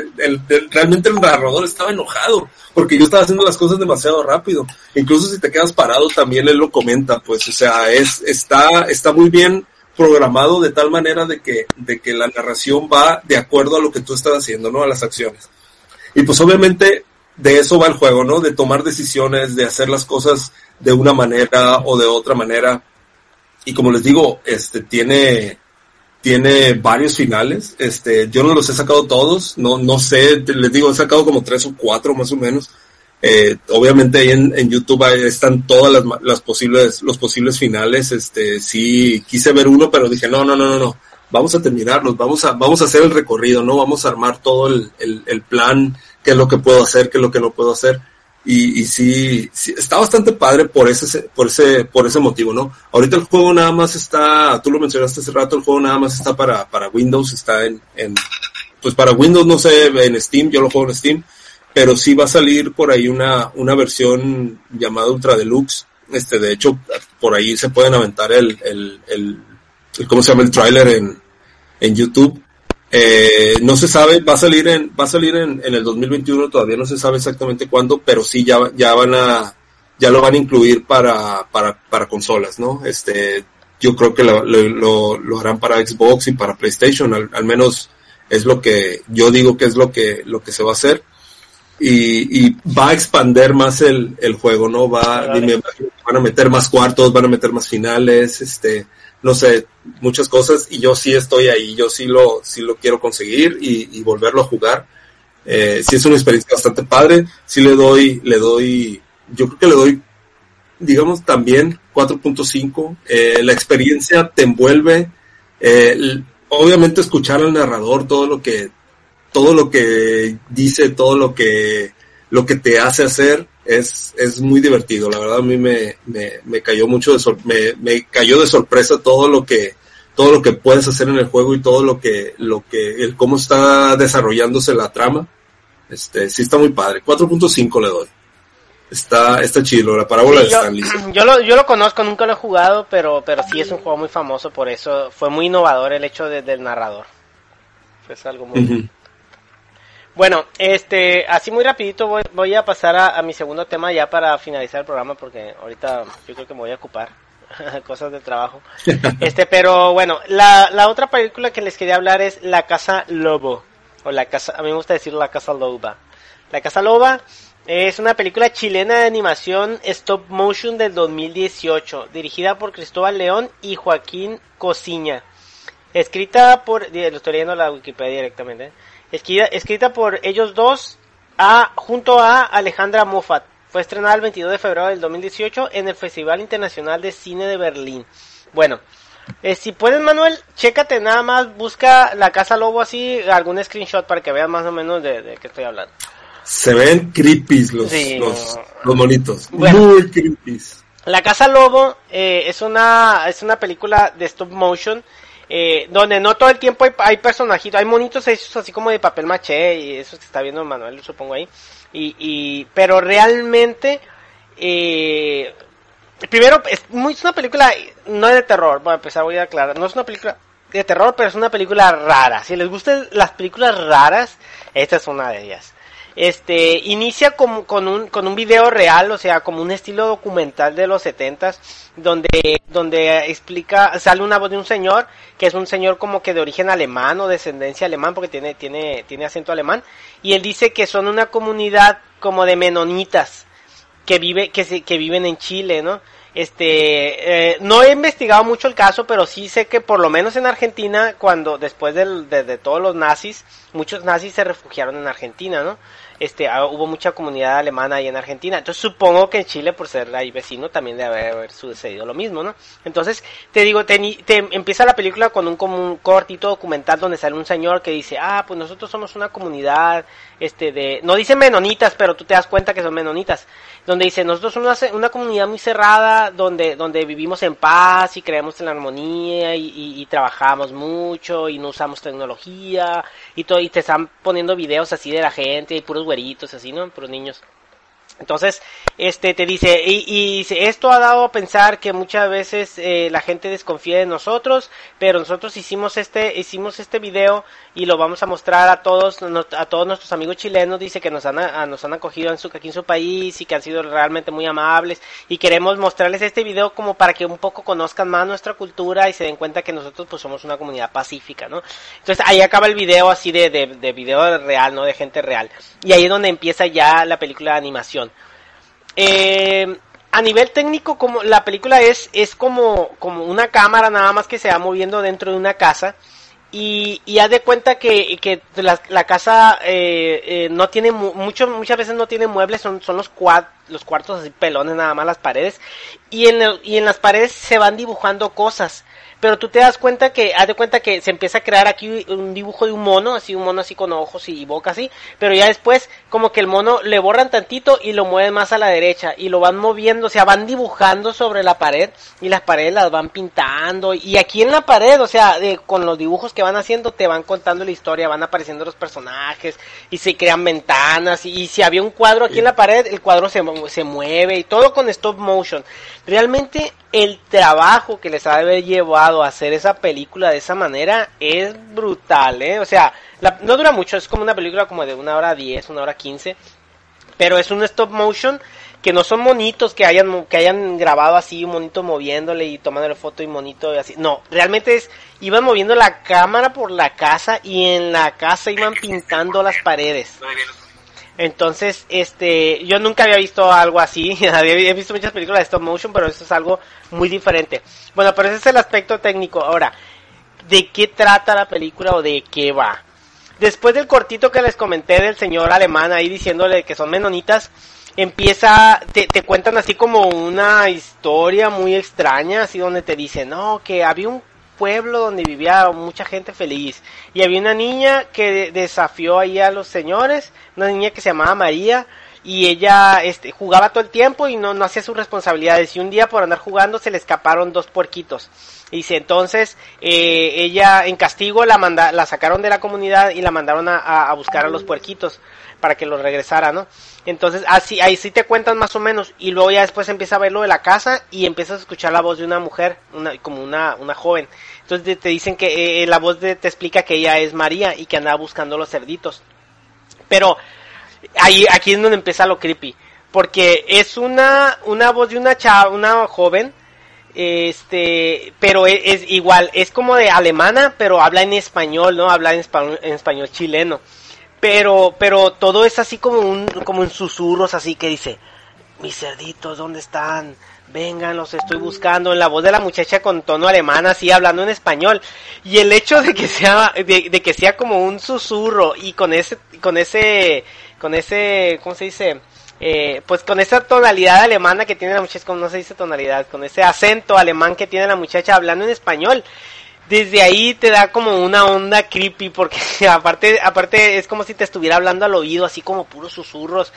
realmente el narrador estaba enojado, porque yo estaba haciendo las cosas demasiado rápido. Incluso si te quedas parado también él lo comenta, pues, o sea, es, está, está muy bien, programado de tal manera de que, de que la narración va de acuerdo a lo que tú estás haciendo, ¿no? A las acciones. Y pues obviamente de eso va el juego, ¿no? De tomar decisiones, de hacer las cosas de una manera o de otra manera. Y como les digo, este tiene, tiene varios finales. Este, yo no los he sacado todos, no, no sé, les digo, he sacado como tres o cuatro más o menos. Eh, obviamente ahí en, en, YouTube están todas las, las, posibles, los posibles finales. Este, sí, quise ver uno, pero dije, no, no, no, no, no. Vamos a terminarlos, vamos a, vamos a hacer el recorrido, ¿no? Vamos a armar todo el, el, el plan, qué es lo que puedo hacer, qué es lo que no puedo hacer. Y, y sí, sí, está bastante padre por ese, por ese, por ese motivo, ¿no? Ahorita el juego nada más está, tú lo mencionaste hace rato, el juego nada más está para, para Windows, está en, en, pues para Windows, no sé, en Steam, yo lo juego en Steam pero sí va a salir por ahí una, una versión llamada Ultra Deluxe. Este, de hecho, por ahí se pueden aventar el, el, el, el ¿cómo se llama? El trailer en, en YouTube. Eh, no se sabe, va a salir en, va a salir en, en el 2021, todavía no se sabe exactamente cuándo, pero sí ya, ya van a, ya lo van a incluir para, para, para consolas, ¿no? Este, yo creo que lo, lo, lo harán para Xbox y para PlayStation, al, al menos es lo que, yo digo que es lo que, lo que se va a hacer y, y va a expander más el, el juego, ¿no? Va, dime, van a meter más cuartos, van a meter más finales, este, no sé, muchas cosas, y yo sí estoy ahí, yo sí lo, sí lo quiero conseguir y, y volverlo a jugar. Eh, sí es una experiencia bastante padre, sí le doy, le doy, yo creo que le doy, digamos, también 4.5, eh, la experiencia te envuelve, eh, obviamente escuchar al narrador todo lo que todo lo que dice, todo lo que, lo que te hace hacer es, es muy divertido. La verdad a mí me, me, me cayó mucho de sor me, me cayó de sorpresa todo lo que, todo lo que puedes hacer en el juego y todo lo que, lo que, el cómo está desarrollándose la trama. Este, sí está muy padre. 4.5 le doy. Está, está chido, la parábola Sí, de yo, Stanley. (clears throat) yo lo, yo lo conozco, nunca lo he jugado, pero, pero sí es un juego muy famoso, por eso fue muy innovador el hecho de- del narrador. Fue algo muy... Bueno, este, así muy rapidito voy, voy a pasar a, a mi segundo tema ya para finalizar el programa porque ahorita yo creo que me voy a ocupar (laughs) cosas de trabajo. (laughs) Este, pero bueno, la, la otra película que les quería hablar es La Casa Lobo o la casa, a mí me gusta decir La Casa Loba. La Casa Loba es una película chilena de animación stop motion del 2018, dirigida por Cristóbal León y Joaquín Cosiña. Escrita por, lo estoy leyendo la Wikipedia directamente. ¿eh? Escrita, escrita por ellos dos a, junto a Alejandra Moffat. Fue estrenada el 22 de febrero del 2018 en el Festival Internacional de Cine de Berlín. Bueno, eh, si puedes Manuel, chécate nada más, busca la Casa Lobo así, algún screenshot para que veas más o menos de, de qué estoy hablando. Se ven creepy los, Sí, los, los monitos. Bueno. Muy creepy. La Casa Lobo eh, es una es una película de stop motion eh, donde no todo el tiempo hay, personajitos, hay monitos hechos así como de papel maché y eso que está viendo Manuel, supongo ahí. Y, y pero realmente eh, primero es muy es una película no de terror, bueno, empezar voy a aclarar, no es una película de terror, pero es una película rara. Si les gustan las películas raras, esta es una de ellas. Este, inicia con, con un, con un video real, o sea, como un estilo documental de los setentas, donde, donde explica, sale una voz de un señor, que es un señor como que de origen alemán o descendencia alemán, porque tiene, tiene, tiene acento alemán, y él dice que son una comunidad como de menonitas, que vive, que se, que viven en Chile, ¿no? Este, eh, no he investigado mucho el caso, pero sí sé que por lo menos en Argentina, cuando después del, de, de todos los nazis, muchos nazis se refugiaron en Argentina, ¿no? Este, ah, hubo mucha comunidad alemana ahí en Argentina. Entonces supongo que en Chile, por ser ahí vecino, también debe haber sucedido lo mismo, ¿no? Entonces, te digo, te, te empieza la película con un, como un cortito documental donde sale un señor que dice, ah, pues nosotros somos una comunidad, este, de, no dice menonitas, pero tú te das cuenta que son menonitas, donde dice, nosotros somos una, una comunidad muy cerrada, donde, donde vivimos en paz y creemos en la armonía y, y trabajamos mucho y no usamos tecnología y todo, y te están poniendo videos así de la gente y puros güeritos así, ¿no? Puros niños. Entonces, este te dice, y, y esto ha dado a pensar que muchas veces eh, la gente desconfía de nosotros, pero nosotros hicimos este, hicimos este video y lo vamos a mostrar a todos, a todos nuestros amigos chilenos, dice que nos han, nos han acogido en su, aquí en su país y que han sido realmente muy amables y queremos mostrarles este video como para que un poco conozcan más nuestra cultura y se den cuenta que nosotros pues somos una comunidad pacífica, ¿no? Entonces ahí acaba el video así de, de, de video real, ¿no? De gente real. Y ahí es donde empieza ya la película de animación. Eh, a nivel técnico, como la película es, es como, como una cámara nada más que se va moviendo dentro de una casa. Y, y haz de cuenta que, que la, casa eh, eh, no tiene mucho, muchas veces no tiene muebles, son, son los, cuad, los cuartos así pelones nada más las paredes. Y en, el, y en las paredes se van dibujando cosas pero tú te das cuenta que, haz de cuenta que se empieza a crear aquí un dibujo de un mono, así un mono así con ojos y boca así, pero ya después como que el mono le borran tantito y lo mueven más a la derecha y lo van moviendo, o sea, van dibujando sobre la pared y las paredes las van pintando y aquí en la pared, o sea, con los dibujos que van haciendo te van contando la historia, van apareciendo los personajes y se crean ventanas y, si había un cuadro aquí en la pared, el cuadro se, se mueve y todo con stop motion. Realmente el trabajo que les ha de haber llevado a hacer esa película de esa manera es brutal, ¿eh? O sea, no dura mucho, es como una película como de una hora diez, una hora quince, pero es un stop motion que no son monitos que hayan que hayan grabado así un monito moviéndole y tomándole foto y monito así no realmente es iban moviendo la cámara por la casa y en la casa iban pintando las paredes entonces, este, yo nunca había visto algo así. (laughs) Había visto muchas películas de stop motion, pero esto es algo muy diferente. Bueno, pero ese es el aspecto técnico. Ahora, ¿de qué trata la película o de qué va? Después del cortito que les comenté del señor alemán ahí diciéndole que son menonitas, empieza, te, te cuentan así como una historia muy extraña, así donde te dicen, no, que había un pueblo donde vivía mucha gente feliz. Y había una niña que desafió ahí a los señores, una niña que se llamaba María, y ella este, jugaba todo el tiempo y no, no hacía sus responsabilidades. Y un día por andar jugando se le escaparon dos puerquitos. Y dice, entonces eh, ella en castigo la, manda, la sacaron de la comunidad y la mandaron a, a buscar a los puerquitos para que los regresara, ¿no? Entonces, así, ahí sí te cuentan más o menos, y luego ya después empieza a ver lo de la casa y empiezas a escuchar la voz de una mujer, una, como una, una joven. Entonces te, dicen que eh, eh, la voz te explica que ella es María y que andaba buscando los cerditos. Pero ahí, aquí es donde empieza lo creepy, porque es una, una voz de una chava, una joven, este, pero es, es, igual, es como de alemana, pero habla en español, ¿no? Habla en español chileno pero pero todo es así como un como en susurros así que dice mis cerditos dónde están vengan los estoy buscando en la voz de la muchacha con tono alemán así hablando en español. Y el hecho de que sea de, que sea como un susurro y con ese con ese con ese cómo se dice eh, pues con esa tonalidad alemana que tiene la muchacha, no se dice tonalidad, con ese acento alemán que tiene la muchacha hablando en español, desde ahí te da como una onda creepy porque (laughs) aparte aparte es como si te estuviera hablando al oído así como puros susurros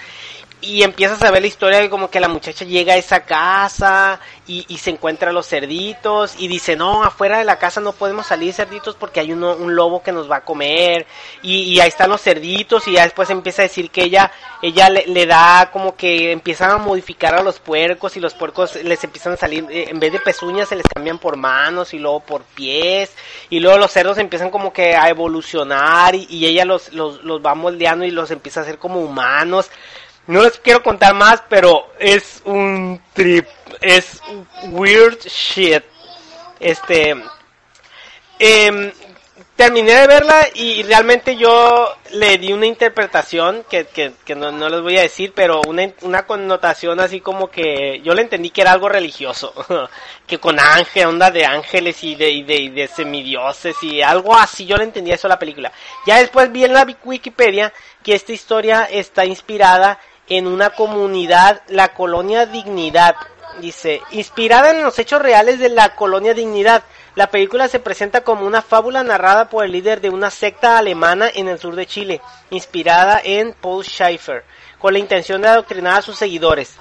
y empiezas a ver la historia de como que la muchacha llega a esa casa y, y, se encuentra los cerditos y dice, no, afuera de la casa no podemos salir cerditos porque hay uno, un lobo que nos va a comer y, y, ahí están los cerditos y ya después empieza a decir que ella, ella le, le, da como que empiezan a modificar a los puercos y los puercos les empiezan a salir, eh, en vez de pezuñas se les cambian por manos y luego por pies. Y luego los cerdos empiezan como que a evolucionar y, y ella los, los, los va moldeando y los empieza a hacer como humanos no les quiero contar más, pero es un trip, es weird shit. Este, eh, terminé de verla y realmente yo le di una interpretación que, que, no, no, les voy a decir, pero una, una connotación así como que yo le entendí que era algo religioso, (laughs) que con ángel, onda de ángeles y de, y de, de semidioses y algo así, yo le entendí eso a la película. Ya después vi en la Wikipedia que esta historia está inspirada en una comunidad, la colonia Dignidad. Dice, inspirada en los hechos reales de la colonia Dignidad, la película se presenta como una fábula narrada por el líder de una secta alemana en el sur de Chile, inspirada en Paul Schaeffer, con la intención de adoctrinar a sus seguidores.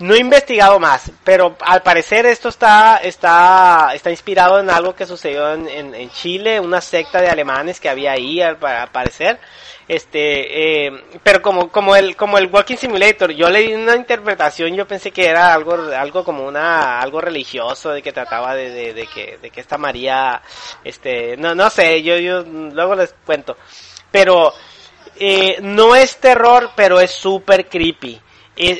No he investigado más, pero al parecer esto está, está, está inspirado en algo que sucedió en, en, Chile, una secta de alemanes que había ahí, al, al parecer. Este, eh, pero como, como el, como el Walking Simulator, yo le di una interpretación, yo pensé que era algo, algo como una, algo religioso, de que trataba de, de, de que, de que esta María, este, no, no sé, yo, yo, luego les cuento. Pero, eh, no es terror, pero es súper creepy.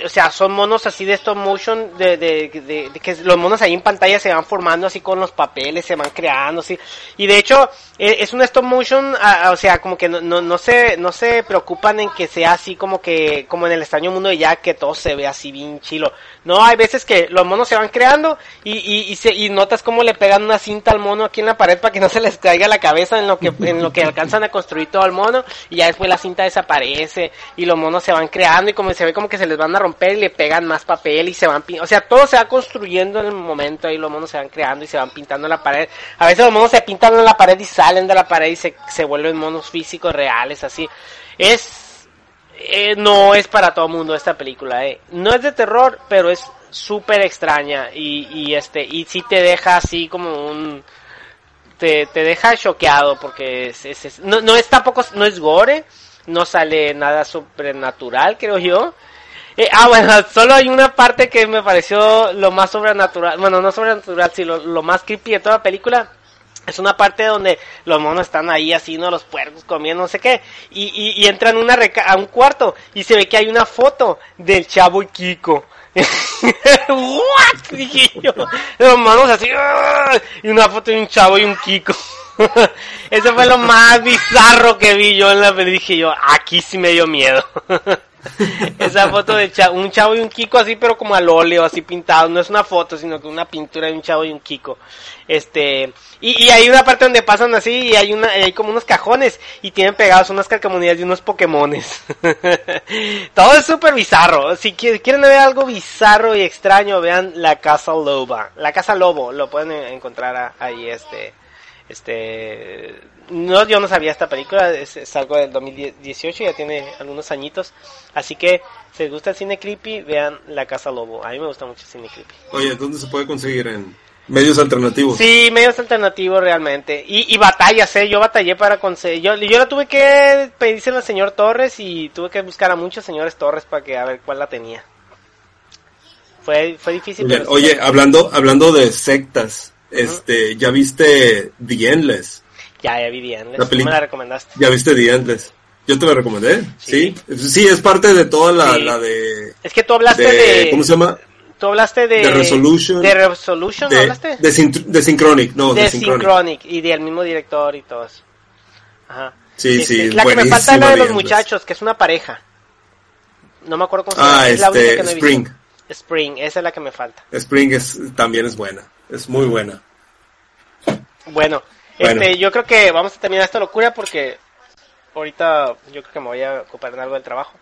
O sea, son monos así de stop motion, de, de, de, de, que los monos ahí en pantalla se van formando así con los papeles, se van creando así. Y de hecho, eh, es un stop motion, a, o sea, como que no, no, no, se, no se preocupan en que sea así como que, como en el extraño mundo de Jack, que todo se ve así bien chilo. No, hay veces que los monos se van creando y, y, y, se, y notas cómo le pegan una cinta al mono aquí en la pared para que no se les caiga la cabeza en lo que, en lo que alcanzan a construir todo el mono y ya después la cinta desaparece y los monos se van creando y como se ve como que se les van a romper y le pegan más papel y se van o sea todo se va construyendo en el momento ahí los monos se van creando y se van pintando en la pared a veces los monos se pintan en la pared y salen de la pared y se, se vuelven monos físicos reales así es eh, no es para todo mundo esta película eh. no es de terror pero es súper extraña y, y este y sí te deja así como un te, te deja choqueado porque es, es, es no, no es tampoco no es gore no sale nada sobrenatural creo yo eh, ah, bueno, solo hay una parte que me pareció lo más sobrenatural, bueno, no sobrenatural, sino lo, más creepy de toda la película. Es una parte donde los monos están ahí así, ¿no? Los puercos comiendo no sé qué. Y, y, y entran una a un cuarto y se ve que hay una foto del chavo y Kiko. (laughs) ¿What? Dije. Los monos así. Y una foto de un chavo y un Kiko. (laughs) Eso fue lo más bizarro que vi yo en la película. Dije yo, aquí sí me dio miedo. (laughs) Esa foto de un chavo y un Kiko así, pero como al óleo, así pintado. No es una foto, sino que una pintura de un chavo y un Kiko. Este, y, y hay una parte donde pasan así y hay una, hay como unos cajones y tienen pegados unas calcamonías de unos Pokémones. (laughs) Todo es súper bizarro. Si quieren ver algo bizarro y extraño, vean La Casa Loba. La Casa Lobo, lo pueden encontrar ahí, este, este, no, yo no sabía esta película, es, es, algo del 2018, ya tiene algunos añitos, así que si les gusta el cine creepy, vean La Casa Lobo, a mí me gusta mucho el cine creepy. Oye, ¿dónde se puede conseguir? ¿En medios alternativos? Sí, medios alternativos realmente, y, y batallas, eh, yo batallé para conseguir, yo, yo la tuve que pedirse al señor Torres y tuve que buscar a muchos señores Torres para que a ver cuál la tenía. Fue, fue difícil. Bien, pero oye, sí. hablando, hablando de sectas, uh -huh. este, ¿ya viste The Endless? Ya, ya vi The Endless. Me la recomendaste? ¿Ya viste The Endless? Yo te la recomendé, ¿sí? Sí, sí es parte de toda la, sí. la de... Es que tú hablaste de, de, ¿Cómo se llama? Tú hablaste de... De Resolution. ¿De Resolution de, hablaste? De, de Synchronic, no, de, de Synchronic. Synchronic. Y del mismo director y todo eso. Ajá. Sí, sí, este, La que me falta es la de los muchachos, que es una pareja. No me acuerdo cómo se llama. Ah, es este, la única que no he Spring. Visto. Spring, esa es la que me falta. Spring es, también es buena, es muy buena. Bueno, bueno. Este, yo creo que vamos a terminar esta locura porque ahorita yo creo que me voy a ocupar en algo del trabajo.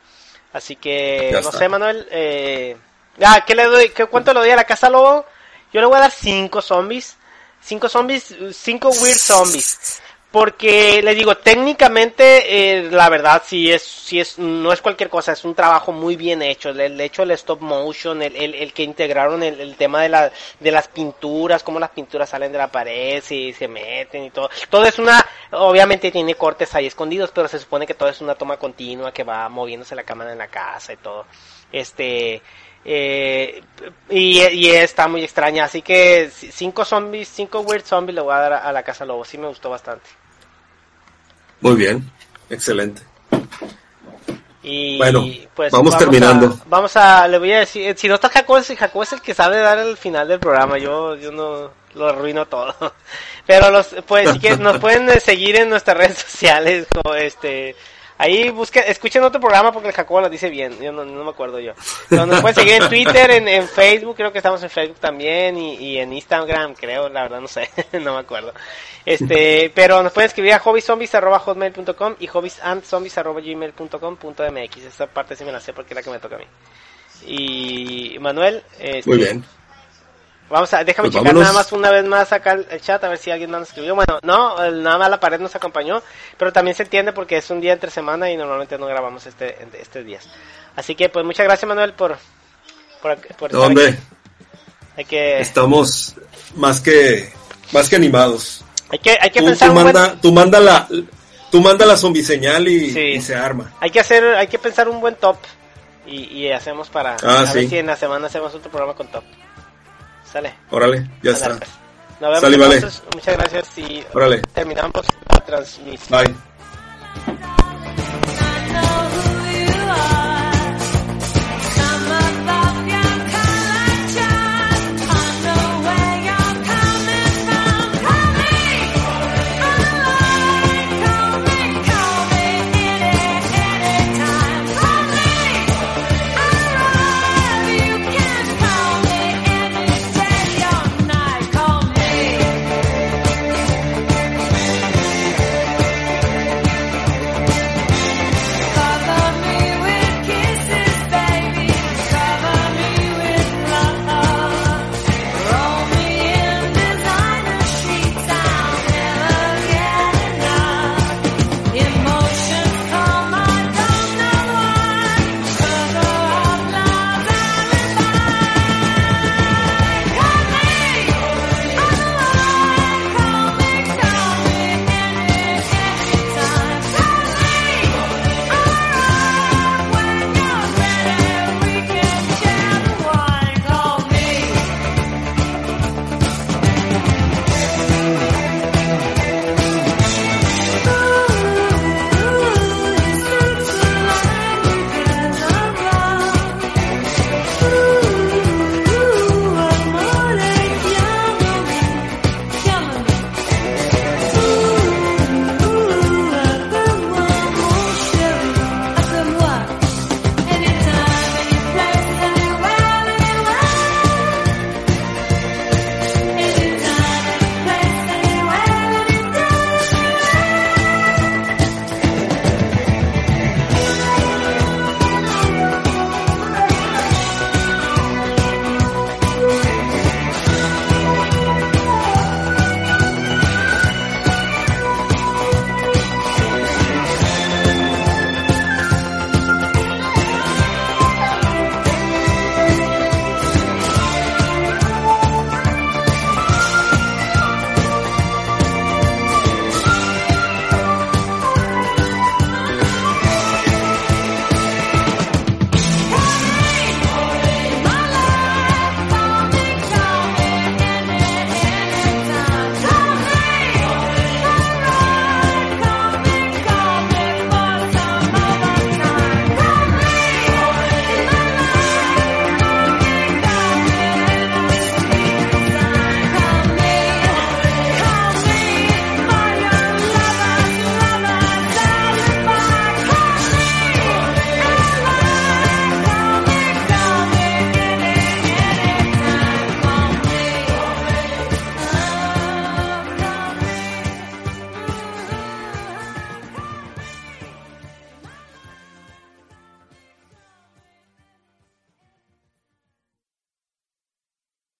Así que, ya no está. sé, Manuel. Eh... Ah, ¿qué le doy? ¿Qué, ¿Cuánto le doy a la casa lobo? Yo le voy a dar cinco zombies. Cinco zombies, cinco weird zombies. Porque le digo, técnicamente, eh, la verdad, sí es, sí es, no es cualquier cosa, es un trabajo muy bien hecho. El, hecho del stop motion, el, el, el que integraron el, el, tema de, la, de las pinturas, cómo las pinturas salen de la pared y se meten y todo. Todo es una, obviamente tiene cortes ahí escondidos, pero se supone que todo es una toma continua que va moviéndose la cámara en la casa y todo. Este, eh, y, y, está muy extraña, así que cinco zombies, cinco weird zombies le voy a dar a, a la casa lobo, sí me gustó bastante. Muy bien, excelente. Y bueno, pues vamos, vamos terminando. A, vamos a, le voy a decir, si no está Jacob, Jacob es el que sabe dar el final del programa, yo, yo no lo arruino todo. (laughs) Pero los, pues, si quieren, nos (laughs) pueden seguir en nuestras redes sociales, como este, Ahí busquen, escuchen otro programa porque el Jacobo lo dice bien, yo no, no me acuerdo yo. Pero nos pueden seguir en (laughs) Twitter, en, en, Facebook, creo que estamos en Facebook también, y, y, en Instagram, creo, la verdad no sé, (laughs) no me acuerdo. Este, pero nos pueden escribir a hobbyzombies.com y hobbysandzombies.gmail.com.mx. Esta parte sí me la sé porque es la que me toca a mí. Y Manuel, este, Muy bien. Vamos a, déjame pues checar vámonos. nada más una vez más acá el chat a ver si alguien nos escribió. Bueno, no, el, nada más la pared nos acompañó, pero también se entiende porque es un día entre semana y normalmente no grabamos este, este días. Así que pues muchas gracias Manuel por, por, por estar ¿Dónde? aquí. Hay que, Estamos más que más que animados. hay que, hay que Tú, pensar tú un buen- manda, tú manda la tú manda la zombie señal y, Sí. y se arma. hay que hacer, hay que pensar un buen top y, y hacemos para Ah, a ver si en la semana hacemos otro programa con top. Sale. Órale, ya está. pues. Nos vemos Sale, vale. Muchas gracias y Órale. terminamos la transmisión. Bye.